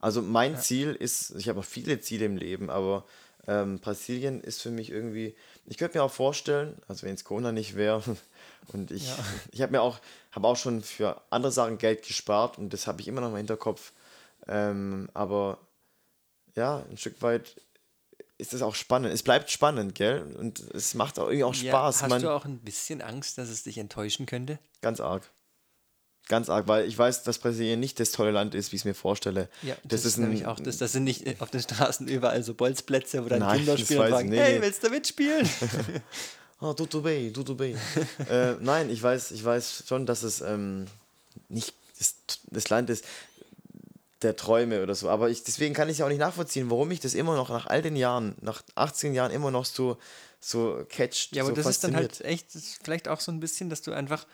Also mein Ziel ist, ich habe noch viele Ziele im Leben, aber ähm, Brasilien ist für mich irgendwie, ich könnte mir auch vorstellen, also wenn es Corona nicht wäre, und ich, Ja. ich habe mir auch, habe auch schon für andere Sachen Geld gespart und das habe ich immer noch im Hinterkopf. Ähm, aber ja, ein Stück weit ist es auch spannend. Es bleibt spannend, gell? Und es macht auch irgendwie auch Ja, Spaß. hast Man, du auch ein bisschen Angst, dass es dich enttäuschen könnte? Ganz arg. Ganz arg, weil ich weiß, dass Brasilien nicht das tolle Land ist, wie ich es mir vorstelle. Ja, das, ist ein, nämlich auch das. Das sind nicht auf den Straßen überall so Bolzplätze, wo dann Nein, Kinder das spielen und fragen, nicht, hey, nee. willst du mitspielen? Oh, tudo bem, tudo bem. äh, nein, ich weiß, ich weiß schon, dass es ähm, nicht das, das Land ist der Träume oder so. Aber ich, deswegen kann ich auch nicht nachvollziehen, warum ich das immer noch nach all den Jahren, nach 18 Jahren immer noch so, so catcht, ja, aber so das ist dann fasziniert. halt echt, vielleicht auch so ein bisschen, dass du einfach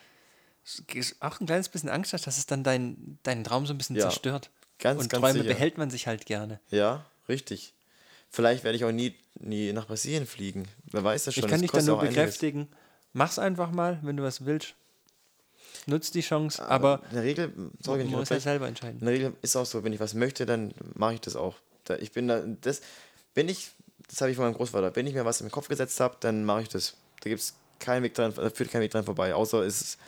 auch ein kleines bisschen Angst hast, dass es dann dein, deinen Traum so ein bisschen Ja, zerstört. ganz, und ganz Träume sicher. behält man sich halt gerne. Ja, richtig. Vielleicht werde ich auch nie, nie nach Brasilien fliegen. Wer weiß das schon. ich kann dich dann nur auch einiges. bekräftigen. Mach's einfach mal, wenn du was willst. Nutz die Chance, aber In der Regel, sorry, man muss ja unterbreche, selber entscheiden. In der Regel ist auch so, wenn ich was möchte, dann mache ich das auch. Ich bin da, das, wenn ich, das habe ich von meinem Großvater, wenn ich mir was im Kopf gesetzt habe, dann mache ich das. Da gibt es keinen Weg dran, da führt kein Weg dran vorbei, außer es ist,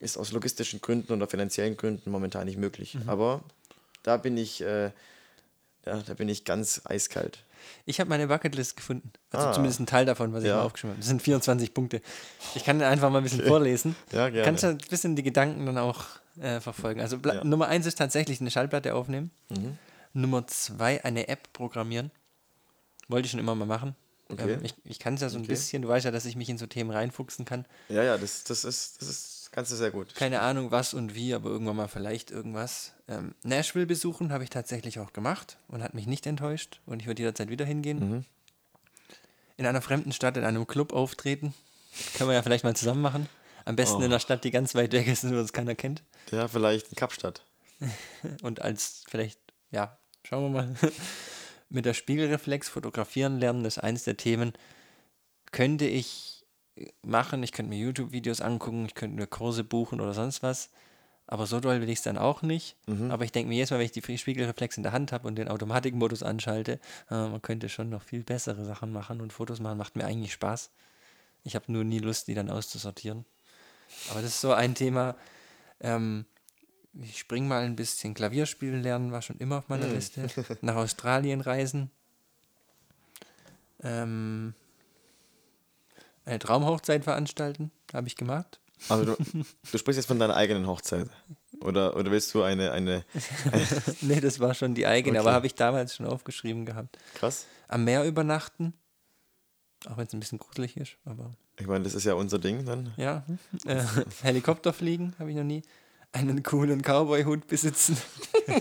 ist aus logistischen Gründen oder finanziellen Gründen momentan nicht möglich. Mhm. Aber da bin ich, äh, ja, da bin ich ganz eiskalt. Ich habe meine Bucketlist gefunden. Also Ah. zumindest ein Teil davon, was ich Ja. mal aufgeschrieben habe. Das sind 24 Punkte. Ich kann einfach mal ein bisschen vorlesen. Ja, gerne. Kannst du ein bisschen die Gedanken dann auch äh, verfolgen. Also Bla- Ja. Nummer eins ist tatsächlich eine Schallplatte aufnehmen. Mhm. Nummer zwei eine App programmieren. Wollte ich schon immer mal machen. Okay. Ähm, ich ich kann es ja so ein Okay. bisschen. Du weißt ja, dass ich mich in so Themen reinfuchsen kann. Ja, ja, das, das ist, das ist, kannst du sehr gut. Keine Ahnung, was und wie, aber irgendwann mal vielleicht irgendwas. Ähm, Nashville besuchen habe ich tatsächlich auch gemacht und hat mich nicht enttäuscht. Und ich würde jederzeit wieder hingehen. Mhm. In einer fremden Stadt, in einem Club auftreten. Können wir ja vielleicht mal zusammen machen. Am besten in einer Stadt, die ganz weit weg ist und uns keiner kennt. Ja, vielleicht in Kapstadt. Und als vielleicht, ja, schauen wir mal. Mit der Spiegelreflex fotografieren lernen ist eins der Themen. Könnte ich machen, ich könnte mir YouTube-Videos angucken, ich könnte mir Kurse buchen oder sonst was. Aber so doll will ich es dann auch nicht. Aber ich denke mir jedes Mal, wenn ich die Spiegelreflex in der Hand habe und den Automatikmodus anschalte, äh, man könnte schon noch viel bessere Sachen machen und Fotos machen macht mir eigentlich Spaß. Ich habe nur nie Lust, die dann auszusortieren. Aber das ist so ein Thema. Ähm, ich spring mal ein bisschen Klavierspielen lernen, war schon immer auf meiner Liste. Nach Australien reisen. Ähm, eine Traumhochzeit veranstalten, habe ich gemacht. Also du, du sprichst jetzt von deiner eigenen Hochzeit. Oder, oder willst du eine, eine nee, das war schon die eigene, Okay. aber habe ich damals schon aufgeschrieben gehabt. krass? Am Meer übernachten. Auch wenn es ein bisschen gruselig ist, aber Ich meine, das ist ja unser Ding dann. ja. Äh, Helikopter fliegen habe ich noch nie. Einen coolen Cowboy-Hut besitzen.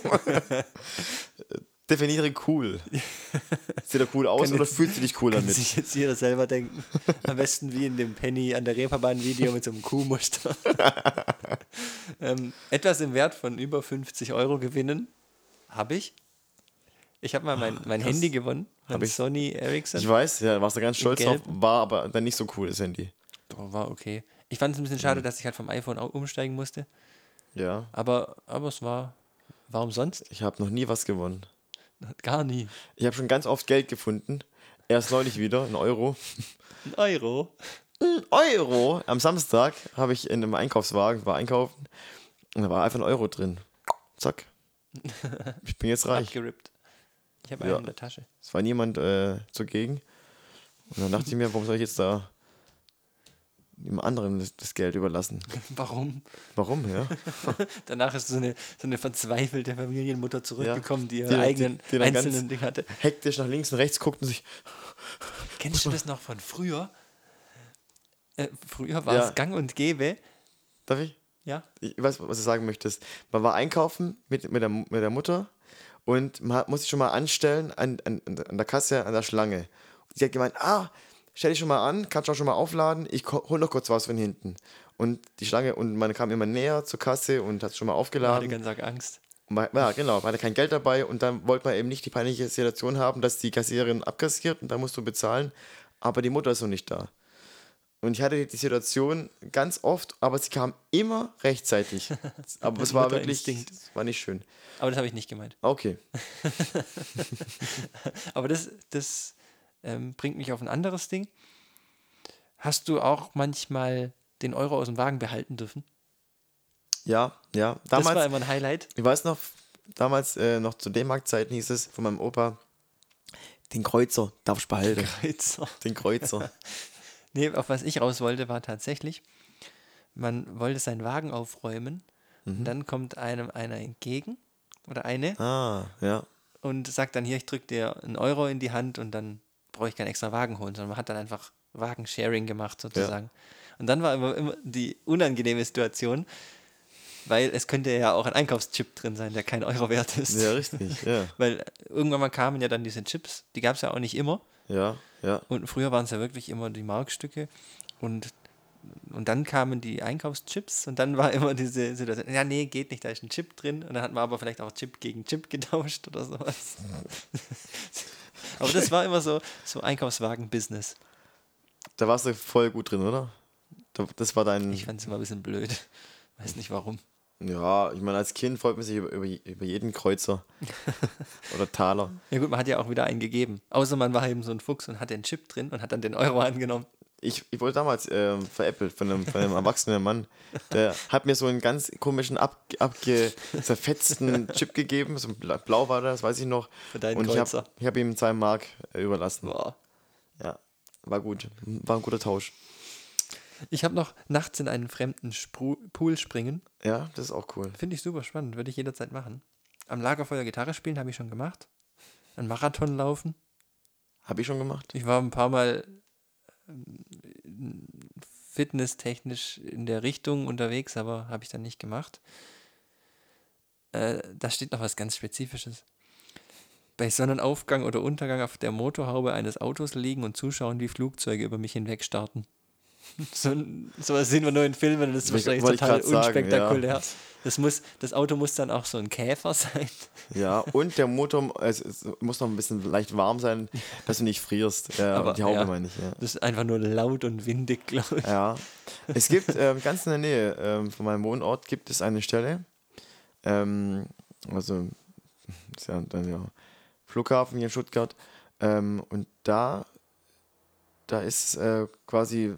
Definiere cool. Sieht er cool aus Kann oder jetzt- fühlst du dich cool damit? sich jetzt jeder selber denken. Am besten wie in dem Penny an der Reeperbahn-Video mit so einem Kuhmuster. ähm, etwas im Wert von über 50 Euro gewinnen. Habe ich. Ich habe mal mein, mein krass. Handy gewonnen. Mein Hab ich- Sony Ericsson. Ich weiß, ja, warst du ganz stolz drauf, war aber dann nicht so cool, das Handy. Doch, war okay. Ich fand es ein bisschen schade, dass ich halt vom iPhone auch umsteigen musste. Ja, Aber, aber es war. Warum sonst? ich habe noch nie was gewonnen. Gar nie. Ich habe schon ganz oft Geld gefunden. Erst neulich wieder, ein Euro. Ein Euro. Ein Euro! Am Samstag habe ich in einem Einkaufswagen, war einkaufen, und da war einfach ein Euro drin. Zack. Ich bin jetzt reich. Abgerippt. Ich habe einen in der Tasche. Es war niemand äh, zugegen. Und dann dachte ich mir, warum soll ich jetzt da dem anderen das, das Geld überlassen? Warum? Warum, ja? Danach ist so eine, so eine verzweifelte Familienmutter zurückgekommen, die ihre Die- eigenen die ganz- einzelnen Dinge hatte. Hektisch nach links und rechts guckt und sich. Kennst du das noch von früher? Äh, früher war Ja. es gang und gäbe, Darf ich? ja, Ich weiß, was du sagen möchtest. Man war einkaufen mit, mit, der, mit der Mutter und man hat- muss sich schon mal anstellen an, an, an der Kasse, an der Schlange. Und sie hat gemeint, ah, stell dich schon mal an, kannst auch schon mal aufladen, ich hol noch kurz was von hinten. Und die Schlange, und man kam immer näher zur Kasse und hat schon mal hatte aufgeladen. ganz arg Angst. Und man, ja, genau, man hatte kein Geld dabei und dann wollte man eben nicht die peinliche Situation haben, dass die Kassiererin abkassiert und dann musst du bezahlen, aber die Mutter ist noch nicht da. Und ich hatte die Situation ganz oft, aber sie kam immer rechtzeitig. Aber es war wirklich, es war nicht schön. Aber das habe ich nicht gemeint. Okay. Aber das, das ähm, bringt mich auf ein anderes Ding. Hast du auch manchmal den Euro aus dem Wagen behalten dürfen? Ja, ja. das war Damals, immer ein Highlight. ich weiß noch, damals äh, noch zu D-Mark-Zeiten hieß es von meinem Opa, den Kreuzer darfst du behalten. Kreuzer. Den Kreuzer. Nee, auf was ich raus wollte, war tatsächlich, man wollte seinen Wagen aufräumen und dann kommt einem einer entgegen oder eine ah, ja. und sagt dann hier, ich drücke dir einen Euro in die Hand und dann brauche ich keinen extra Wagen holen, sondern man hat dann einfach Wagensharing gemacht sozusagen. Und dann war immer, immer die unangenehme Situation, weil es könnte ja auch ein Einkaufschip drin sein, der kein Euro wert ist. Ja, richtig. Ja, Weil irgendwann mal kamen ja dann diese Chips, die gab es ja auch nicht immer. ja, ja. Und früher waren es ja wirklich immer die Markstücke. Und, und dann kamen die Einkaufschips und dann war immer diese Situation, ja, nee, geht nicht, da ist ein Chip drin. Und dann hat man aber vielleicht auch Chip gegen Chip getauscht oder sowas. aber das war immer so, so Einkaufswagen-Business. Da warst du voll gut drin, oder? Da- Das war dein. Ich fand es immer ein bisschen blöd. Weiß nicht warum. Ja, ich meine, als Kind freut man sich über, über, über jeden Kreuzer oder Taler. Ja gut, man hat ja auch wieder einen gegeben. Außer man war eben so ein Fuchs und hatte den Chip drin und hat dann den Euro angenommen. Ich, ich wurde damals ähm, veräppelt von einem, von einem erwachsenen Mann. Der hat mir so einen ganz komischen, ab, abge, zerfetzten Chip gegeben. So bla- blau war das, weiß ich noch. Für deinen Und ich Kreuzer. habe ich hab ihm zwei Mark äh, überlassen. Boah. Ja, war gut. War ein guter Tausch. Ich habe noch nachts in einen fremden Spru Pool springen. Ja, das ist auch cool. Finde ich super spannend, würde ich jederzeit machen. Am Lagerfeuer Gitarre spielen habe ich schon gemacht. Ein Marathon laufen. Habe ich schon gemacht. Ich war ein paar Mal fitnesstechnisch in der Richtung unterwegs, aber habe ich dann nicht gemacht. Äh, da steht noch was ganz Spezifisches. Bei Sonnenaufgang oder Untergang auf der Motorhaube eines Autos liegen und zuschauen, wie Flugzeuge über mich hinweg starten. So, sowas sehen wir nur in Filmen und das ist wahrscheinlich total grad sagen, unspektakulär. ja. Das, muss, das Auto muss dann auch so ein Käfer sein. Ja, und der Motor es, es muss noch ein bisschen leicht warm sein, dass du nicht frierst. Ja, Aber, die Haube ja. meine ich, ja. Das ist einfach nur laut und windig, glaube ich. Ja. Es gibt ähm, ganz in der Nähe ähm, von meinem Wohnort gibt es eine Stelle. Ähm, also ist ja dann ja Flughafen hier in Stuttgart. Ähm, und da, da ist äh, quasi,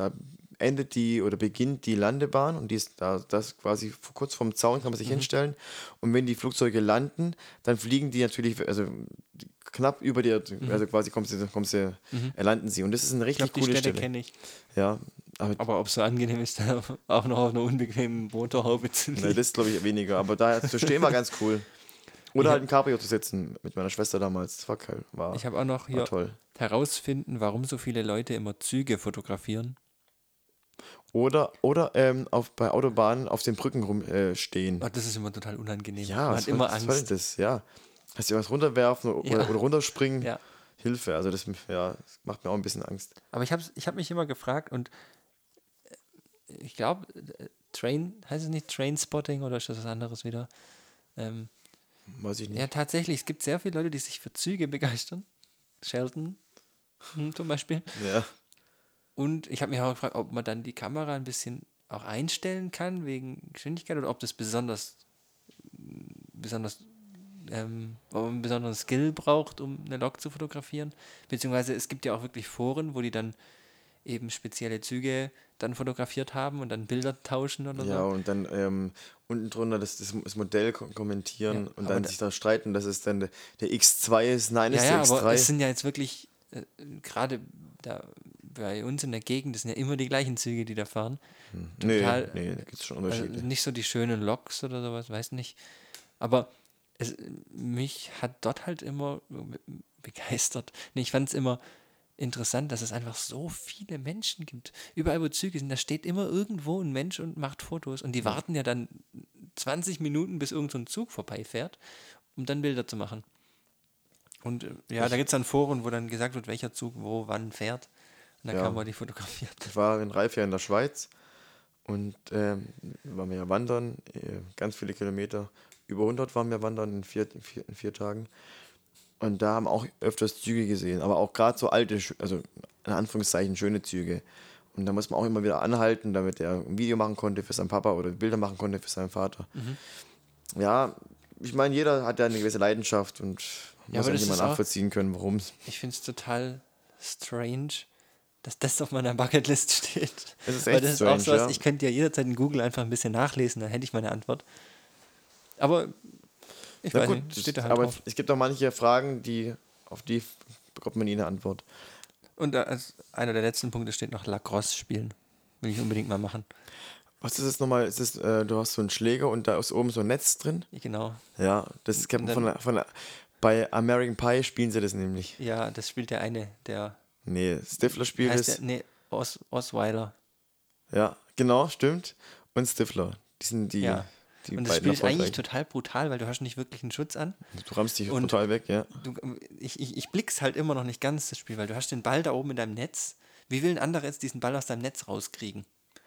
da endet die oder beginnt die Landebahn und die ist da das quasi kurz vorm Zaun kann man sich hinstellen. Und wenn die Flugzeuge landen, dann fliegen die natürlich, also die- knapp über dir, also quasi kommen sie, kommen sie, äh, landen sie. Und das ist eine Ich richtig glaube, die coole Stelle Stelle. kenne ich. Ja, aber Aber ob es so angenehm ist, da auch noch auf einer unbequemen Motorhaube zu liegen. das glaube ich weniger, aber da zu stehen war ganz cool. Oder Ich halt ein Cabrio zu sitzen mit meiner Schwester damals. Das war geil. War, Ich habe auch noch hier toll. herausfinden, warum so viele Leute immer Züge fotografieren. Oder, oder ähm, auf, bei Autobahnen auf den Brücken rumstehen. Äh. Oh, das ist immer total unangenehm. ja, Man was hat soll- immer was soll das? Ja. Hast du was runterwerfen oder, Ja. oder, runterspringen? Ja. Hilfe. Also das, ja, das macht mir auch ein bisschen Angst. Aber ich habe ich hab mich immer gefragt und äh, ich glaube, Train, heißt es nicht Trainspotting oder ist das was anderes wieder? Ähm, Weiß ich nicht. ja, tatsächlich, es gibt sehr viele Leute, die sich für Züge begeistern. Sheldon hm, zum Beispiel. Ja. Und ich habe mich auch gefragt, ob man dann die Kamera ein bisschen auch einstellen kann wegen Geschwindigkeit oder ob das besonders, besonders, ähm, ob man einen besonderen Skill braucht, um eine Lok zu fotografieren. Beziehungsweise es gibt ja auch wirklich Foren, wo die dann eben spezielle Züge dann fotografiert haben und dann Bilder tauschen oder Ja, so. und dann ähm, unten drunter das, das, Modell ko- kommentieren Ja, und dann da- sich da streiten, dass es dann der, der X2 ist, nein, Ja, ist ja, der aber es X3. sind ja jetzt wirklich, äh, gerade da bei uns in der Gegend, das sind ja immer die gleichen Züge, die da fahren. nee, total- nee, da gibt es schon Also Unterschiede. nicht so die schönen Loks oder sowas, weiß nicht. Aber es, mich hat dort halt immer be- begeistert. Nee, ich fand es immer interessant, dass es einfach so viele Menschen gibt. Überall, wo Züge sind, da steht immer irgendwo ein Mensch und macht Fotos. Und die warten ja dann 20 Minuten, bis irgend so ein Zug vorbeifährt, um dann Bilder zu machen. Und äh, ja, da gibt es dann Foren, wo dann gesagt wird, welcher Zug wo wann fährt. Und dann Ja. kann man die fotografieren. Ich war in Reif ja in der Schweiz und ähm, waren wir ja wandern, äh, ganz viele Kilometer. Über 100 waren wir wandern in vier, in vier, in vier Tagen. Und da haben auch öfters Züge gesehen, aber auch gerade so alte, also in Anführungszeichen schöne Züge. Und da muss man auch immer wieder anhalten, damit er ein Video machen konnte für seinen Papa oder Bilder machen konnte für seinen Vater. Ja, ich meine, jeder hat ja eine gewisse Leidenschaft und Ja, muss auch nicht mal nachvollziehen können, warum es. Ich finde es total strange, dass das auf meiner Bucketlist steht. Es ist Weil echt das ist strange, auch so, was, ja. ich könnte ja jederzeit in Google einfach ein bisschen nachlesen, dann hätte ich meine Antwort. Aber ich Na weiß gut, nicht, steht da halt aber drauf. es gibt auch manche Fragen, die auf die bekommt man nie eine Antwort. Und als einer der letzten Punkte steht noch Lacrosse spielen. Will ich unbedingt mal machen. Was ist das nochmal? Ist das, äh, du hast so einen Schläger und da ist oben so ein Netz drin? Genau. Ja, das kennt man von, von bei American Pie spielen sie das nämlich. Ja, das spielt der eine, der Nee, Stifler spielt heißt es. der, nee, Os, Osweiler. Ja, genau, stimmt. Und Stifler. Die sind die, Ja. die Und das Spiel ist eigentlich total brutal, weil du hast nicht wirklich einen Schutz an. Du rammst dich und- total weg, ja. Du, ich, ich, ich blick's halt immer noch nicht ganz, das Spiel, weil du hast den Ball da oben in deinem Netz. Wie will ein anderer jetzt diesen Ball aus deinem Netz rauskriegen?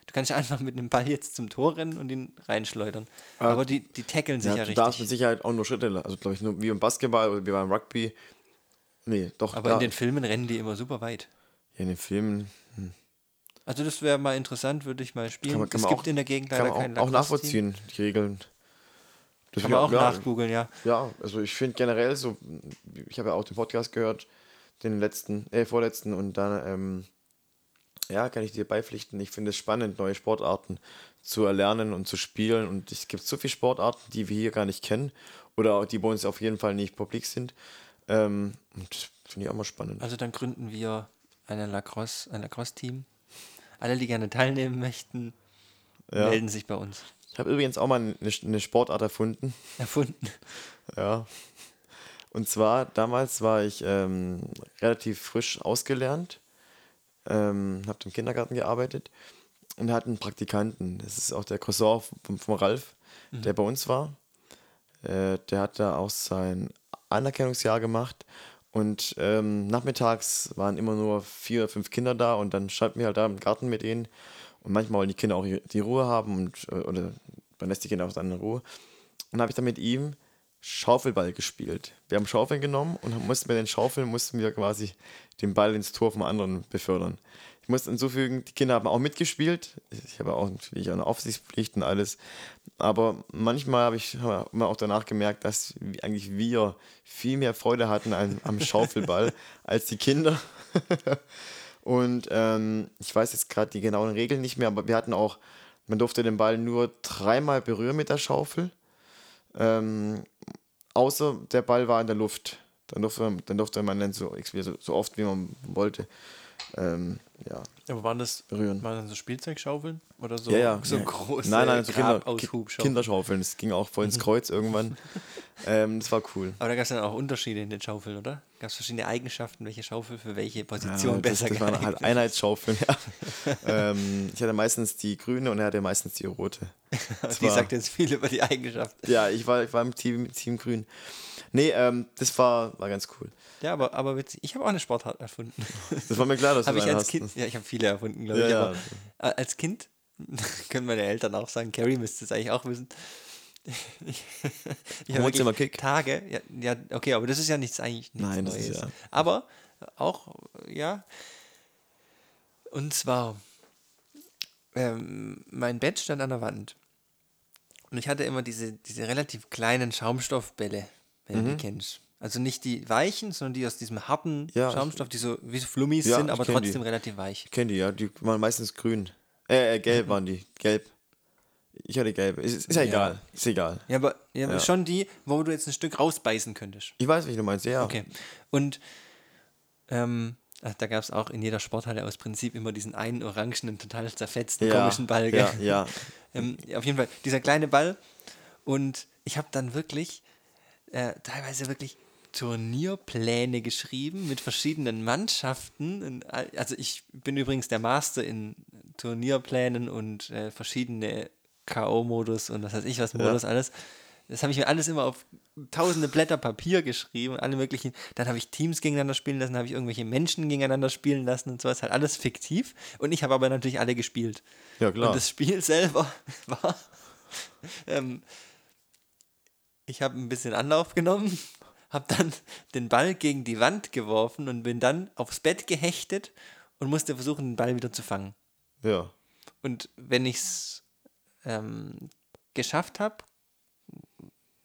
Du kannst ja einfach mit einem Ball jetzt zum Tor rennen und ihn reinschleudern. Aber die, die tackeln sich ja ja, du darfst mit richtig. Sicherheit auch nur Schritte, also glaube ich nur wie im Basketball oder wie beim Rugby. Nee, doch. Aber in den Filmen rennen die immer super weit. ja, in den Filmen Also das wäre mal interessant, würde ich mal spielen. kann man, kann es man gibt auch, in der Gegend kann leider man kein auch, auch nachvollziehen, die Regeln. Kann Deswegen man auch ja, nachgoogeln, ja. Ja, also ich finde generell so, ich habe ja auch den Podcast gehört, den letzten, äh, vorletzten und dann, ähm, ja, kann ich dir beipflichten. Ich finde es spannend, neue Sportarten zu erlernen und zu spielen und es gibt so viele Sportarten, die wir hier gar nicht kennen oder die bei uns auf jeden Fall nicht publik sind. Ähm, und finde ich auch mal spannend. Also dann gründen wir eine Lacrosse, ein Lacrosse-Team. Alle, die gerne teilnehmen möchten, Ja. melden sich bei uns. Ich habe übrigens auch mal eine, eine Sportart erfunden. Erfunden. Ja. Und zwar, damals war ich ähm, relativ frisch ausgelernt, ähm, habe im Kindergarten gearbeitet und hatte einen Praktikanten. Das ist auch der Cousin vom, vom Ralf, der bei uns war. Äh, der hat da auch sein Anerkennungsjahr gemacht und ähm, nachmittags waren immer nur vier oder fünf Kinder da und dann standen wir halt da im Garten mit ihnen und manchmal wollen die Kinder auch die Ruhe haben und, äh, oder man lässt die Kinder auch dann in Ruhe. Und habe ich dann mit ihm Schaufelball gespielt. Wir haben Schaufeln genommen und mussten mit den Schaufeln mussten wir quasi den Ball ins Tor vom anderen befördern. Ich muss hinzufügen, die Kinder haben auch mitgespielt. Ich habe auch natürlich eine Aufsichtspflicht und alles. Aber manchmal habe ich mir auch danach gemerkt, dass eigentlich wir viel mehr Freude hatten am, am Schaufelball als die Kinder. Und ähm, ich weiß jetzt gerade die genauen Regeln nicht mehr, aber wir hatten auch, man durfte den Ball nur dreimal berühren mit der Schaufel. Ähm, außer der Ball war in der Luft. Dann durfte man, dann durfte man dann so, so oft wie man wollte. Ähm, ja, Aber waren das, berühren. waren das so Spielzeugschaufeln? Oder so, ja, ja. so ja. große Nein, nein, so Kinder? Kinderschaufeln. Das ging auch voll ins Kreuz irgendwann. Ähm, das war cool. Aber da gab es dann auch Unterschiede in den Schaufeln, oder? Gab es verschiedene Eigenschaften, welche Schaufel für welche Ja, Position das, besser das waren geeignet halt Einheitsschaufeln, ja. ähm, ich hatte meistens die grüne und er hatte meistens die rote. Die war- sagt jetzt viel über die Eigenschaften. Ja, ich war, ich war im Team, Team Grün. Nee, ähm, das war, war ganz cool. Ja, aber, aber witzig. Ich habe auch eine Sportart erfunden. Das war mir klar, dass du ich als hast. Kind, ja, ich habe viele erfunden, glaube Ja, ich. ja. Aber äh, als Kind können meine Eltern auch sagen, Carrie müsste es eigentlich auch wissen. Ich, ich habe Wohnzimmerkick. wirklich Tage, ja, ja, okay, aber das ist ja nichts eigentlich nichts Nein, das Neues. ist ja- Aber auch, ja. Und zwar, ähm, mein Bett stand an der Wand. Und ich hatte immer diese, diese relativ kleinen Schaumstoffbälle, wenn Mhm. du die kennst. Also nicht die weichen, sondern die aus diesem harten Ja, Schaumstoff, die so wie so Flummis Ja, sind, aber kenn die. trotzdem relativ weich. Ich kenne die, ja. Die waren meistens grün. Äh, äh gelb waren die. Gelb. Ich hatte gelb. Ist, ist ja egal. Ist egal. Ja, aber ja, Ja. schon die, wo du jetzt ein Stück rausbeißen könntest. Ich weiß, wie du meinst, ja. Okay. Und ähm, ach, da gab es auch in jeder Sporthalle aus Prinzip immer diesen einen orangenen, total zerfetzten, Ja, komischen Ball. Gell? ja, ja. Ähm, ja, auf jeden Fall, dieser kleine Ball. Und ich habe dann wirklich, äh, teilweise wirklich Turnierpläne geschrieben mit verschiedenen Mannschaften. All- Also ich bin übrigens der Master in Turnierplänen und äh, verschiedene K.O.-Modus und was weiß ich was Modus alles. Das habe ich mir alles immer auf tausende Blätter Papier geschrieben, alle möglichen. Dann habe ich Teams gegeneinander spielen lassen, habe ich irgendwelche Menschen gegeneinander spielen lassen und sowas. Halt alles fiktiv. Und ich habe aber natürlich alle gespielt. Ja, klar. Und das Spiel selber war. Ähm, ich habe ein bisschen Anlauf genommen, habe dann den Ball gegen die Wand geworfen und bin dann aufs Bett gehechtet und musste versuchen, den Ball wieder zu fangen. Ja. Und wenn ich es ähm, geschafft habe,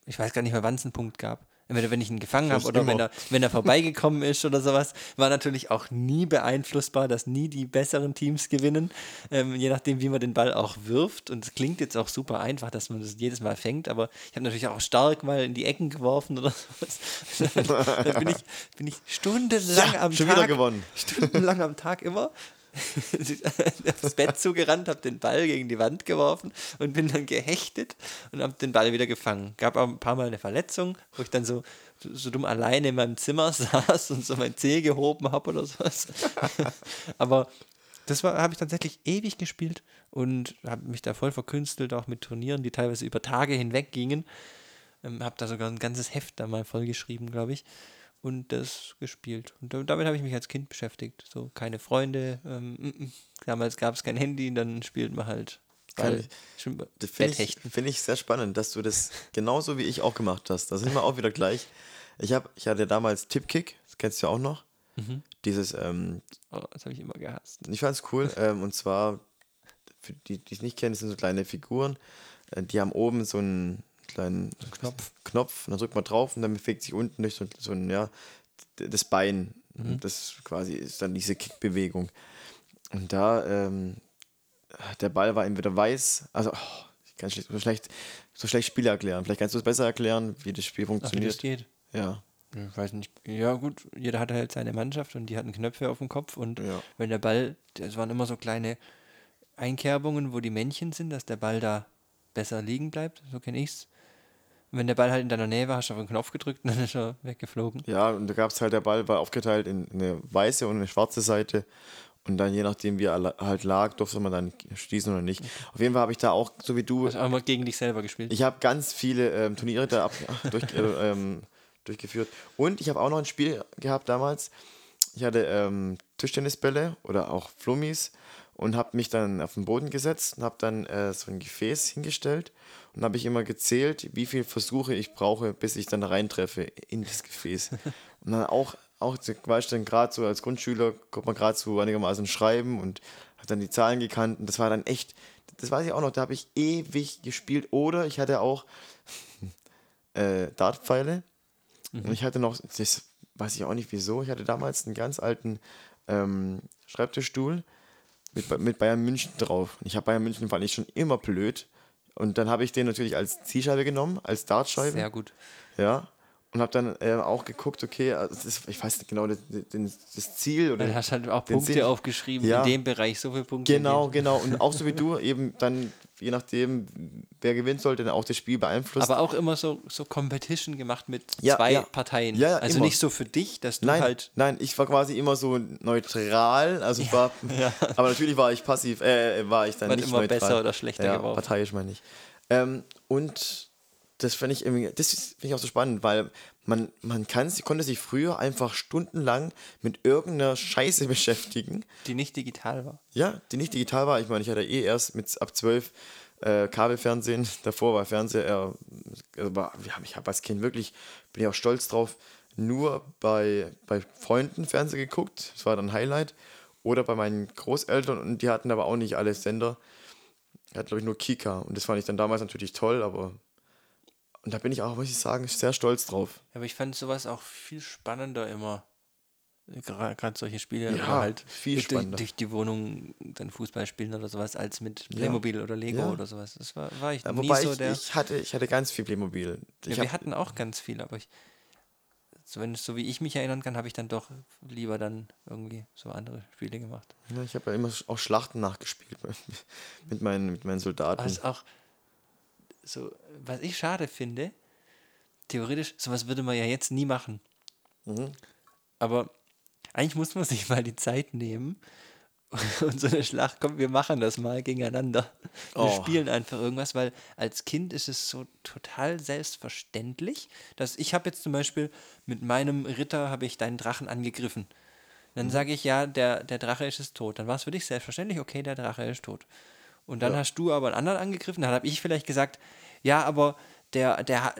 ich weiß gar nicht mehr, wann es einen Punkt gab. Entweder wenn ich ihn gefangen habe oder wenn er, wenn er vorbeigekommen ist oder sowas, war natürlich auch nie beeinflussbar, dass nie die besseren Teams gewinnen, ähm, je nachdem, wie man den Ball auch wirft. Und es klingt jetzt auch super einfach, dass man das jedes Mal fängt, aber ich habe natürlich auch stark mal in die Ecken geworfen oder sowas. Dann bin ich, bin ich stundenlang Ja, am schon Tag, wieder gewonnen. stundenlang am Tag immer aufs Bett zugerannt, habe den Ball gegen die Wand geworfen und bin dann gehechtet und habe den Ball wieder gefangen. Gab auch ein paar Mal eine Verletzung, wo ich dann so, so, dumm alleine in meinem Zimmer saß und so mein Zeh gehoben habe oder sowas. Aber das habe ich tatsächlich ewig gespielt und habe mich da voll verkünstelt, auch mit Turnieren, die teilweise über Tage hinweg gingen. Ähm, habe da sogar ein ganzes Heft da mal vollgeschrieben, glaube ich. Und das gespielt. Und da- damit habe ich mich als Kind beschäftigt. So, keine Freunde. Ähm, mm, mm. damals gab es kein Handy, dann spielt man halt finde ich, find ich sehr spannend, dass du das genauso wie ich auch gemacht hast. Da sind wir auch wieder gleich. Ich, hab, ich hatte damals Tipkick, das kennst du ja auch noch. Mhm. Dieses, ähm, Oh, das habe ich immer gehasst. ich fand es cool. Ähm, und zwar, für die, die es nicht kennen, das sind so kleine Figuren. Äh, die haben oben so einen kleinen Knopf. Knopf. Und dann drückt man drauf und dann bewegt sich unten durch so, so ein, ja, das Bein. Und das quasi ist dann diese Kickbewegung. Und da, ähm, der Ball war entweder weiß, also oh, ich kann schlecht, so schlecht, so schlecht Spiele erklären. Vielleicht kannst du es besser erklären, wie das Spiel Ach, wie das funktioniert. geht. Ja. Ich weiß nicht. Ja, gut, jeder hatte halt seine Mannschaft und die hatten Knöpfe auf dem Kopf und Ja. wenn der Ball, es waren immer so kleine Einkerbungen, wo die Männchen sind, dass der Ball da besser liegen bleibt, so kenne ich's. Wenn der Ball halt in deiner Nähe war, hast du auf den Knopf gedrückt und dann ist er weggeflogen. Ja, und da gab es halt, der Ball war aufgeteilt in eine weiße und eine schwarze Seite. Und dann, je nachdem, wie er halt lag, durfte man dann schießen oder nicht. Auf jeden Fall habe ich da auch, so wie du, Du hast auch mal gegen dich selber gespielt. ich habe ganz viele ähm, Turniere da ab, durch, äh, ähm, durchgeführt. Und ich habe auch noch ein Spiel gehabt damals. Ich hatte ähm, Tischtennisbälle oder auch Flummis und habe mich dann auf den Boden gesetzt und habe dann äh, so ein Gefäß hingestellt und habe ich immer gezählt, wie viele Versuche ich brauche, bis ich dann reintreffe in das Gefäß. Und dann auch, auch weißt du, dann gerade so als Grundschüler kommt man gerade so einigermaßen schreiben und habe dann die Zahlen gekannt und das war dann echt, das weiß ich auch noch, da habe ich ewig gespielt oder ich hatte auch äh, Dartpfeile und ich hatte noch, das weiß ich auch nicht wieso, ich hatte damals einen ganz alten ähm, Schreibtischstuhl mit, mit Bayern München drauf. Und ich habe Bayern München fand ich schon immer blöd. Und dann habe ich den natürlich als Zielscheibe genommen, als Dartscheibe. Sehr gut. Ja. Und habe dann äh, auch geguckt, okay, also ist, ich weiß nicht genau das, das, Ziel oder Dann hast du halt auch den Punkte Sinn. aufgeschrieben, Ja. in dem Bereich so viele Punkte. Genau, genau. Und auch so wie du, eben dann, je nachdem, wer gewinnt, sollte dann auch das Spiel beeinflussen. Aber auch immer so, so Competition gemacht mit Ja, zwei ja. Parteien. Ja, also immer. nicht so für dich, dass du Nein, halt. nein, ich war quasi immer so neutral. Also ich war, aber natürlich war ich passiv, äh, war ich dann War nicht immer neutral. besser oder schlechter ja, geworfen. parteiisch meine ich. Ähm, und das finde ich irgendwie, das finde ich auch so spannend, weil man, man kann, konnte sich früher einfach stundenlang mit irgendeiner Scheiße beschäftigen. die nicht digital war. Ja, die nicht digital war. Ich meine, ich hatte eh erst mit ab 12 äh, Kabelfernsehen. Davor war Fernseher eher, also war, wir haben, ich habe als Kind wirklich, bin ich auch stolz drauf, nur bei, bei Freunden Fernsehen geguckt. Das war dann Highlight. Oder bei meinen Großeltern und die hatten aber auch nicht alle Sender. Die hatten, glaube ich, nur Kika. Und das fand ich dann damals natürlich toll, aber Und da bin ich auch, muss ich sagen, sehr stolz drauf. Aber ich fand sowas auch viel spannender immer. Gerade solche Spiele, Ja, halt viel durch, spannender. durch die Wohnung dann Fußball spielen oder sowas, als mit Playmobil oder Lego Ja. oder sowas. Das war, war ich Äh, nie so ich, der. ich, hatte, ich hatte ganz viel Playmobil. Ich ja, wir hatten auch ganz viel, aber ich, so, wenn, so wie ich mich erinnern kann, habe ich dann doch lieber dann irgendwie so andere Spiele gemacht. ja, ich habe ja immer auch Schlachten nachgespielt mit meinen, mit meinen Soldaten. Was auch so, was ich schade finde, theoretisch, sowas würde man ja jetzt nie machen. Mhm. Aber eigentlich muss man sich mal die Zeit nehmen und so eine Schlacht, komm, wir machen das mal gegeneinander. Wir Oh. spielen einfach irgendwas, weil als Kind ist es so total selbstverständlich, dass ich habe jetzt zum Beispiel mit meinem Ritter habe ich deinen Drachen angegriffen. Dann sage ich, ja, der, der Drache ist es tot. Dann war es für dich selbstverständlich, okay, der Drache ist tot. Und dann Ja. hast du aber einen anderen angegriffen, dann habe ich vielleicht gesagt, ja, aber der, der,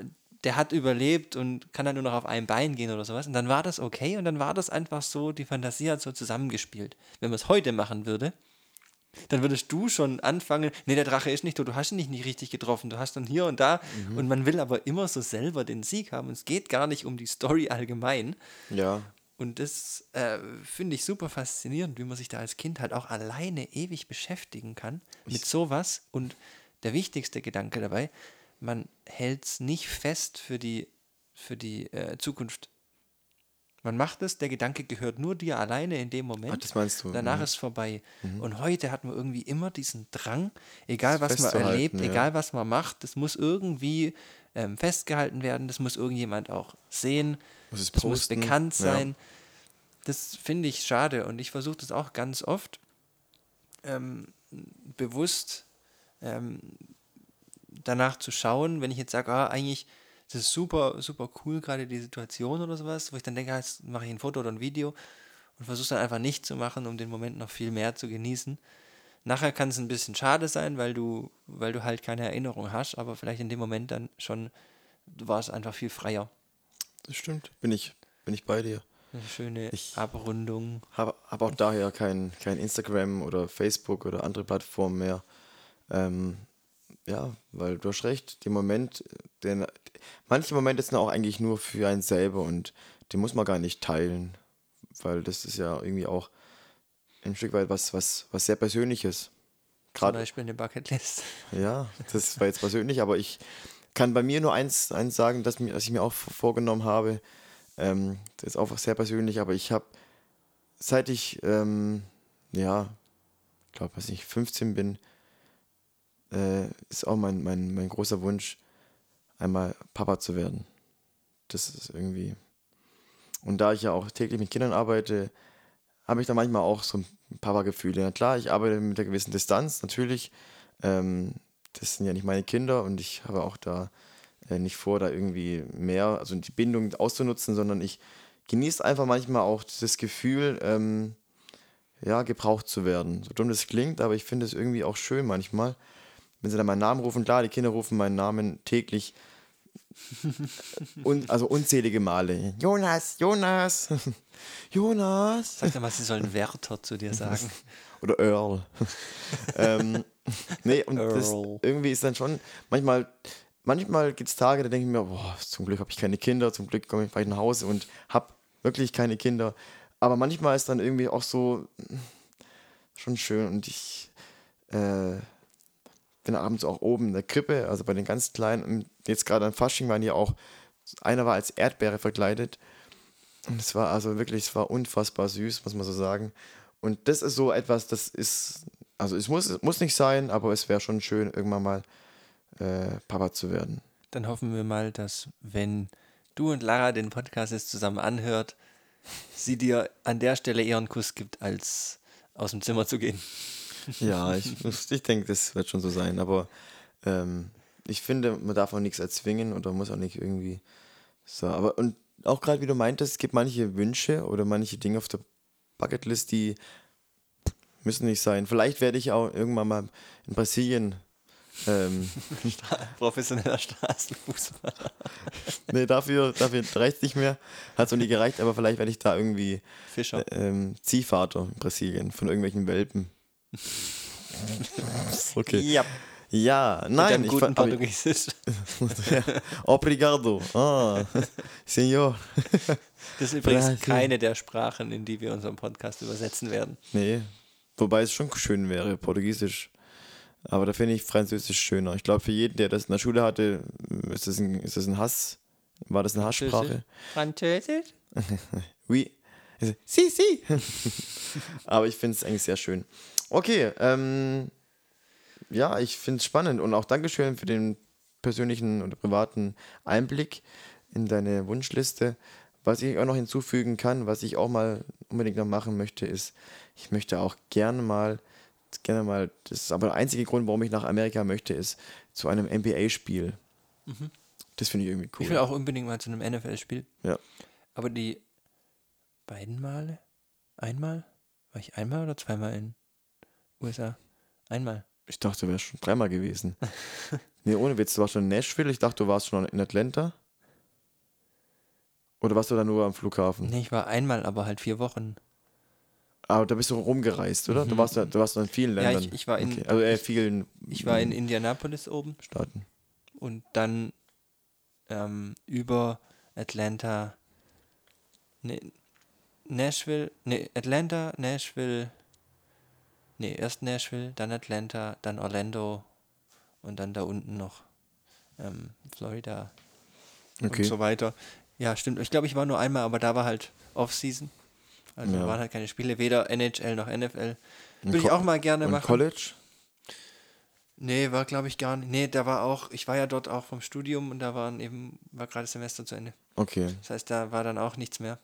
der hat überlebt und kann dann nur noch auf einem Bein gehen oder sowas. Und dann war das okay und dann war das einfach so, die Fantasie hat so zusammengespielt. Wenn man es heute machen würde, dann würdest du schon anfangen, nee, der Drache ist nicht tot, du hast ihn nicht, nicht richtig getroffen, du hast dann hier und da. Und man will aber immer so selber den Sieg haben. Und es geht gar nicht um die Story allgemein. ja, Und das äh, finde ich super faszinierend, wie man sich da als Kind halt auch alleine ewig beschäftigen kann mit sowas. Und der wichtigste Gedanke dabei, man hält es nicht fest für die, für die äh, Zukunft. Man macht es, der Gedanke gehört nur dir alleine in dem Moment. Ach, das meinst du, Danach mhm. ist vorbei. Und heute hat man irgendwie immer diesen Drang, egal was man erlebt, ja. egal was man macht, das muss irgendwie ähm, festgehalten werden, das muss irgendjemand auch sehen, Muss es das muss bekannt ja. sein. Das finde ich schade und ich versuche das auch ganz oft ähm, bewusst ähm, danach zu schauen, wenn ich jetzt sage, ah, eigentlich das ist super, super cool, gerade die Situation oder sowas, wo ich dann denke, ah, jetzt mache ich ein Foto oder ein Video und versuche es dann einfach nicht zu machen, um den Moment noch viel mehr zu genießen. Nachher kann es ein bisschen schade sein, weil du, weil du halt keine Erinnerung hast, aber vielleicht in dem Moment dann schon war es einfach viel freier. das stimmt. Bin ich, bin ich bei dir. Eine schöne Ich- Abrundung. Habe hab auch daher kein, kein Instagram oder Facebook oder andere Plattformen mehr. Ähm, ja, weil du hast recht, der Moment, den, manche Momente sind auch eigentlich nur für einen selber und den muss man gar nicht teilen, weil das ist ja irgendwie auch ein Stück weit was, was, was sehr Persönliches. Zum Gerade Beispiel eine Bucketlist. Ja, das war jetzt persönlich, aber ich kann bei mir nur eins, eins sagen, dass, mir, dass ich mir auch vorgenommen habe. Ähm, das ist auch sehr persönlich, aber ich habe, seit ich, ähm, ja, ich glaube, was ich 15 bin, äh, ist auch mein, mein, mein großer Wunsch, einmal Papa zu werden. Das ist irgendwie. Und da ich ja auch täglich mit Kindern arbeite, habe ich da manchmal auch so ein Papa-Gefühle. Na klar, ich arbeite mit einer gewissen Distanz, natürlich. Ähm, das sind ja nicht meine Kinder und ich habe auch da äh, nicht vor, da irgendwie mehr, also die Bindung auszunutzen, sondern ich genieße einfach manchmal auch das Gefühl, ähm, ja, gebraucht zu werden. So dumm das klingt, aber ich finde es irgendwie auch schön manchmal, wenn sie dann meinen Namen rufen. Klar, die Kinder rufen meinen Namen täglich, un, also unzählige Male. Jonas, Jonas, Jonas. Sag doch mal, sie sollen Wärter zu dir sagen. Oder Earl. ähm, nee, und das irgendwie ist dann schon, manchmal, manchmal gibt es Tage, da denke ich mir, boah, zum Glück habe ich keine Kinder, zum Glück komme ich bald nach Hause und habe wirklich keine Kinder. Aber manchmal ist dann irgendwie auch so mm, schon schön und ich äh, bin abends auch oben in der Krippe, also bei den ganz Kleinen. Und Jetzt gerade an Fasching waren die auch, einer war als Erdbeere verkleidet. Und es war also wirklich, es war unfassbar süß, muss man so sagen. Und das ist so etwas, das ist, also es muss, es muss nicht sein, aber es wäre schon schön, irgendwann mal äh, Papa zu werden. Dann hoffen wir mal, dass wenn du und Lara den Podcast jetzt zusammen anhört, sie dir an der Stelle eher einen Kuss gibt, als aus dem Zimmer zu gehen. Ja, ich, ich denke, das wird schon so sein, aber ähm, ich finde, man darf auch nichts erzwingen oder muss auch nicht irgendwie so, aber und auch gerade wie du meintest, es gibt manche Wünsche oder manche Dinge auf der Bucketlist, die müssen nicht sein. Vielleicht werde ich auch irgendwann mal in Brasilien ähm, Professioneller Straßenfußball. nee, dafür, dafür reicht nicht mehr. Hat so nie gereicht, aber vielleicht werde ich da irgendwie Fischer. ähm, Ziehvater in Brasilien von irgendwelchen Welpen. Okay. Ja. Ja, nein, ich ich guten aber- Portugiesisch. Obrigado. Ah, Senor. Das ist übrigens Brasil. keine der Sprachen, in die wir unseren Podcast übersetzen werden. Nee, wobei es schon schön wäre, Portugiesisch. Aber da finde ich Französisch schöner. Ich glaube, für jeden, der das in der Schule hatte, ist das ein, ist das ein Hass. War das eine Hasssprache? Französisch? Oui. Si, si. Aber ich finde es eigentlich sehr schön. Okay, ähm, ja, ich finde es spannend und auch Dankeschön für den persönlichen oder privaten Einblick in deine Wunschliste. Was ich auch noch hinzufügen kann, was ich auch mal unbedingt noch machen möchte, ist, ich möchte auch gerne mal, gerne mal, das ist aber der einzige Grund, warum ich nach Amerika möchte, ist zu einem NBA-Spiel. Das finde ich irgendwie cool. Ich will auch unbedingt mal zu einem NFL-Spiel. Ja. Aber die beiden Male? Einmal? War ich einmal oder zweimal in USA? Einmal. Ich dachte, du wärst schon dreimal gewesen. nee, ohne Witz, du warst schon in Nashville. Ich dachte, du warst schon in Atlanta. Oder warst du da nur am Flughafen? Nee, ich war einmal, aber halt vier Wochen. Aber da bist du rumgereist, oder? Du warst da, du warst in vielen Ja, Ländern. ich- ich war in- Okay. Also äh, vielen Ich war in Indianapolis oben Staaten. und dann ähm, über Atlanta, nee, Nashville, nee, Atlanta, Nashville, nee, erst Nashville, dann Atlanta, dann Orlando und dann da unten noch ähm, Florida Okay. und so weiter. Ja, stimmt. Ich glaube, ich war nur einmal, aber da war halt Off-Season. Also Ja. waren halt keine Spiele, weder NHL noch NFL. Würde ich auch mal gerne Und machen. College? Nee, war glaube ich gar nicht. Nee, da war auch, ich war ja dort auch vom Studium und da waren eben, war gerade Semester zu Ende. Okay, Das heißt, da war dann auch nichts mehr.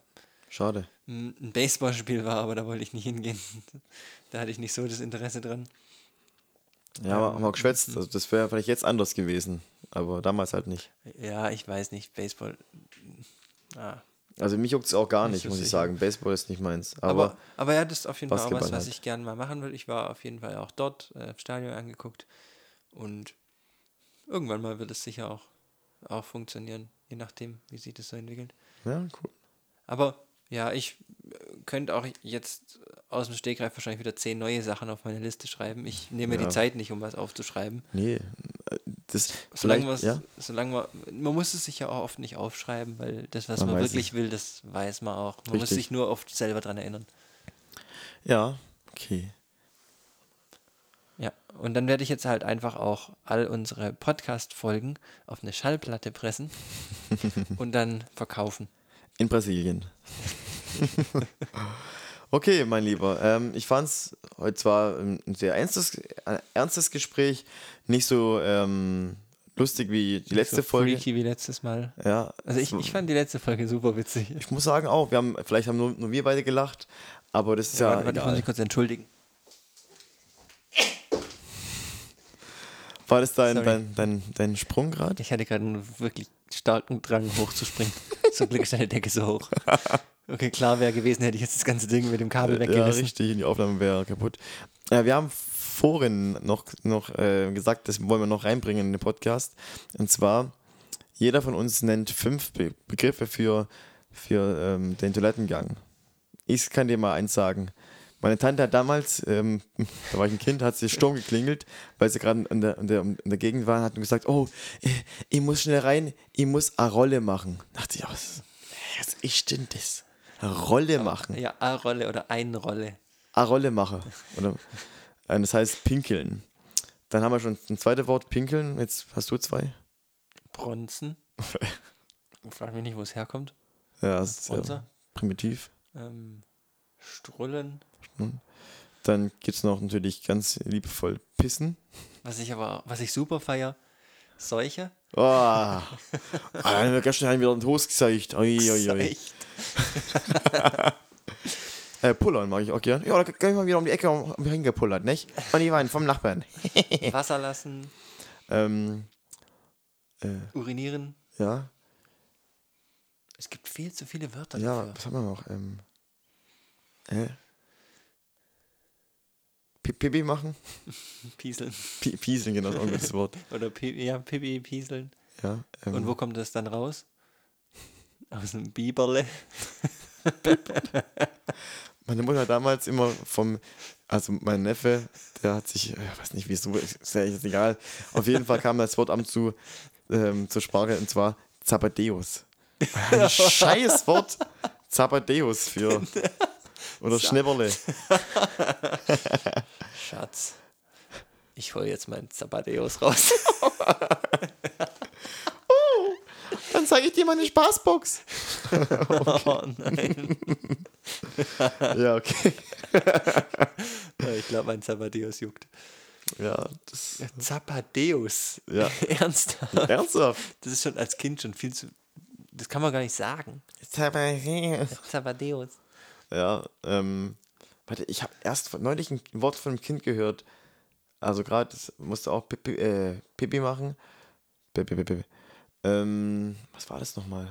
Schade. Ein Baseballspiel war, aber da wollte ich nicht hingehen. da hatte ich nicht so das Interesse dran. Ja, aber haben wir Mhm. geschwätzt. Also das wäre vielleicht jetzt anders gewesen. Aber damals halt nicht. Ja, ich weiß nicht, Baseball. Ah. Also mich juckt es auch gar Nicht nicht, muss ich sagen. Baseball ist nicht meins. Aber, Aber, aber, ja, das ist auf jeden Fall auch was, was halt. ich gerne mal machen will. Ich war auf jeden Fall auch dort, äh, im Stadion angeguckt. Und irgendwann mal wird es sicher auch, auch funktionieren, je nachdem, wie sich das so entwickelt. ja, cool. Aber ja, ich äh, könnte auch jetzt aus dem Stegreif wahrscheinlich wieder zehn neue Sachen auf meine Liste schreiben. Ich nehme mir Ja. die Zeit nicht, um was aufzuschreiben. Nee, äh, das Solange, was, ja, solange man, man muss es sich ja auch oft nicht aufschreiben, weil das, was Man man, wirklich will, das weiß man auch. Man muss Richtig. sich nur oft selber dran erinnern. ja, okay. Ja, und dann werde ich jetzt halt einfach auch all unsere Podcast-Folgen auf eine Schallplatte pressen und dann verkaufen. In Brasilien. okay, mein Lieber. Ähm, ich fand es heute zwar ein sehr ernstes, ein ernstes Gespräch, nicht so ähm, lustig wie die letzte so Folge. Freaky wie letztes Mal. Ja, Also ich, ich fand die letzte Folge super witzig. ich muss sagen auch, wir haben, vielleicht haben nur, nur wir beide gelacht, aber das ist ja, warte, warte, ich muss mich kurz entschuldigen. War das dein, Sorry. dein, dein, dein Sprung gerade? Ich hatte gerade einen wirklich starken Drang hochzuspringen. Zum Glück ist deine Decke so hoch. Okay, klar wäre gewesen, hätte ich jetzt das ganze Ding mit dem Kabel Ja, weggerissen. richtig, die Aufnahme wäre kaputt. Äh, wir haben vorhin noch, noch äh, gesagt, das wollen wir noch reinbringen in den Podcast. Und zwar, jeder von uns nennt fünf Be Begriffe für, für ähm, den Toilettengang. Ich kann dir mal eins sagen. Meine Tante hat damals, ähm, da war ich ein Kind, hat sie Sturm geklingelt, weil sie gerade in der, in, der, in der Gegend waren, hat gesagt, oh, äh, ich muss schnell rein, ich muss eine Rolle machen. Da dachte ich, ja, was, was ist denn das? Eine Rolle machen. Ja, A-Rolle oder Ein-Rolle. eine Rolle mache. Oder, äh, das heißt pinkeln. Dann haben wir schon ein zweites Wort, pinkeln. Jetzt hast du zwei. Bronzen. Ich frage mich nicht, wo es herkommt. Ja, das ist Bronzer. primitiv. Ähm, Strullen. Dann gibt es noch natürlich ganz liebevoll Pissen. Was ich aber, was ich super feier, Seuche. Oh, ah, dann haben wir gestern haben wir wieder den Toast gezeigt. Ui, ui, ui. Echt? Äh, Pullern mag ich auch gern. Ja, da kann ich mal wieder um die Ecke um- hingepullert, nicht? Und die waren vom Nachbarn. Wasser lassen, ähm, urinieren. ja, Es gibt viel zu viele Wörter ja, dafür. was haben wir noch? Ähm, äh, Pi- Pipi machen? Pieseln. Pi- Pieseln, genau, das ist Wort. Oder Pi ja, Pipi, Pieseln. Ja, ähm, Und wo kommt das dann raus? Aus einem Biberle. meine Mutter hat damals immer vom, also mein Neffe, der hat sich, ich weiß nicht wieso, ist ja jetzt egal. Auf jeden Fall kam das Wort am zu ähm, zur Sprache und zwar Zapadeus. Ein scheiß Wort. Zapadeus für. Oder Schnipperle. Schatz, ich hole jetzt meinen Zapadeus raus. Dann zeige ich dir meine Spaßbox. oh nein. Ja, okay. Ich glaube, mein Zapadeus juckt. Ja, das. Zapadeus? Ja. Ernsthaft? Ernsthaft? Das ist schon als Kind schon viel zu. Das kann man gar nicht sagen. Zapadeus. Zapadeus. Ja, ähm, warte, ich habe erst neulich ein Wort von einem Kind gehört. Also gerade, musste auch Pipi, äh, Pipi machen. Pipi, Pipi. Ähm, was war das nochmal?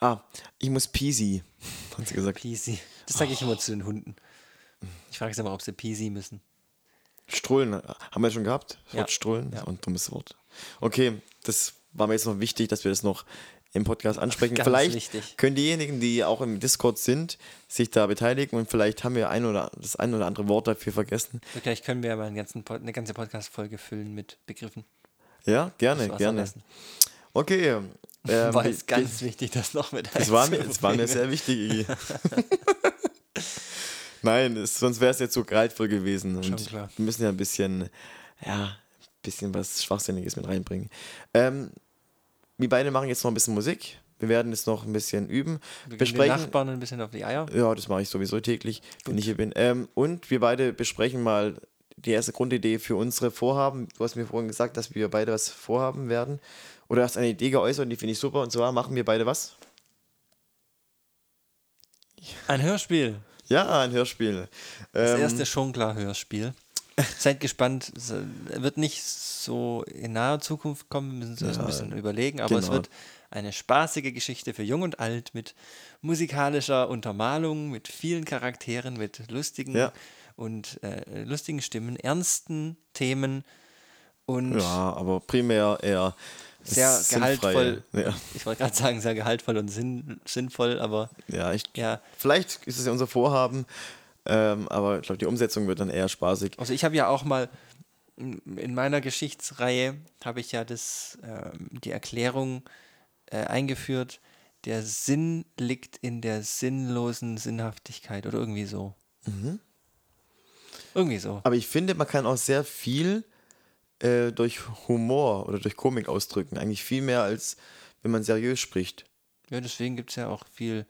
Ah, ich muss Peasy, hat sie gesagt. Peasy. Das sage ich immer zu den Hunden. Ich frage sie immer, ob sie Peasy müssen. Strullen, haben wir schon gehabt? Das Ja. Wort Strullen, Ja. ja. ein dummes Wort. Okay, das war mir jetzt noch wichtig, dass wir das noch im Podcast ansprechen. Ganz vielleicht wichtig. können diejenigen, die auch im Discord sind, sich da beteiligen und vielleicht haben wir ein oder das ein oder andere Wort dafür vergessen. Vielleicht können wir ja mal einen ganzen eine ganze Podcast-Folge füllen mit Begriffen. Ja, gerne, gerne. lassen. Okay. Ähm, War es ganz wichtig, das noch mit das war, mir, das war mir sehr wichtig. Nein, es, sonst wäre es jetzt so greifvoll gewesen. Und Schon klar. wir müssen ja ein bisschen, ja, ein bisschen was Schwachsinniges mit reinbringen. Ähm, wir beide machen jetzt noch ein bisschen Musik. Wir werden jetzt noch ein bisschen üben. Wir gehen den besprechen. Nachbarn ein bisschen auf die Eier. Ja, das mache ich sowieso täglich, wenn ich hier bin. Ähm, und wir beide besprechen mal die erste Grundidee für unsere Vorhaben. Du hast mir vorhin gesagt, dass wir beide was vorhaben werden. Oder hast eine Idee geäußert und die finde ich super. Und zwar machen wir beide was? Ein Hörspiel. Ja, ein Hörspiel. Das Ähm, erste Schonklar-Hörspiel. Seid gespannt. Es äh, wird nicht so in naher Zukunft kommen, wir müssen uns erst ein Ja, bisschen überlegen, aber es genau. wird eine spaßige Geschichte für Jung und Alt mit musikalischer Untermalung, mit vielen Charakteren, mit lustigen Ja. und äh, lustigen Stimmen, ernsten Themen und Ja, aber primär eher sehr sinnfrei. gehaltvoll. Ja, Ich wollte gerade sagen, sehr gehaltvoll und sinn, sinnvoll, aber ja, ich, ja, vielleicht ist es ja unser Vorhaben, ähm, aber ich glaube, die Umsetzung wird dann eher spaßig. Also ich habe ja auch mal in in meiner Geschichtsreihe habe ich ja das, ähm, die Erklärung äh, eingeführt, der Sinn liegt in der sinnlosen Sinnhaftigkeit oder irgendwie so. Irgendwie so. Aber ich finde, man kann auch sehr viel äh, durch Humor oder durch Komik ausdrücken. Eigentlich viel mehr, als wenn man seriös spricht. Ja, deswegen gibt es ja auch viel,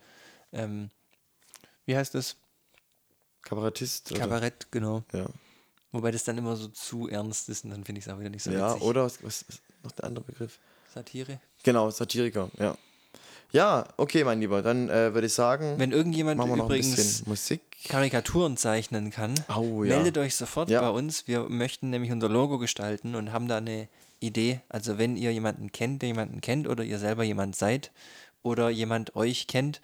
ähm, wie heißt das? Kabarettist. Oder, Kabarett, genau. ja, Wobei das dann immer so zu ernst ist und dann finde ich es auch wieder nicht so ja witzig. oder was, was ist noch der andere Begriff? Satire. Genau, Satiriker, ja. Ja, okay, mein Lieber, dann äh, würde ich sagen, Wenn irgendjemand machen wir noch ein übrigens bisschen Musik. Karikaturen zeichnen kann, Au, ja. meldet euch sofort Ja. bei uns. Wir möchten nämlich unser Logo gestalten und haben da eine Idee. Also wenn ihr jemanden kennt, der jemanden kennt oder ihr selber jemand seid oder jemand euch kennt,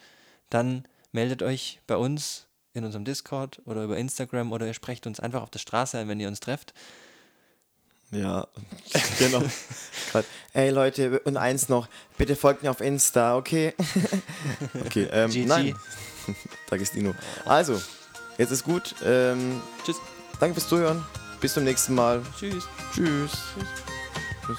dann meldet euch bei uns in unserem Discord oder über Instagram oder ihr sprecht uns einfach auf der Straße an, wenn ihr uns trefft. Ja, genau. Ey Leute, und eins noch, bitte folgt mir auf Insta, okay? okay, ähm, GG. nein. D'Agostino. Also, jetzt ist gut. Ähm, Tschüss. danke fürs Zuhören. Bis zum nächsten Mal. Tschüss. Tschüss. Tschüss.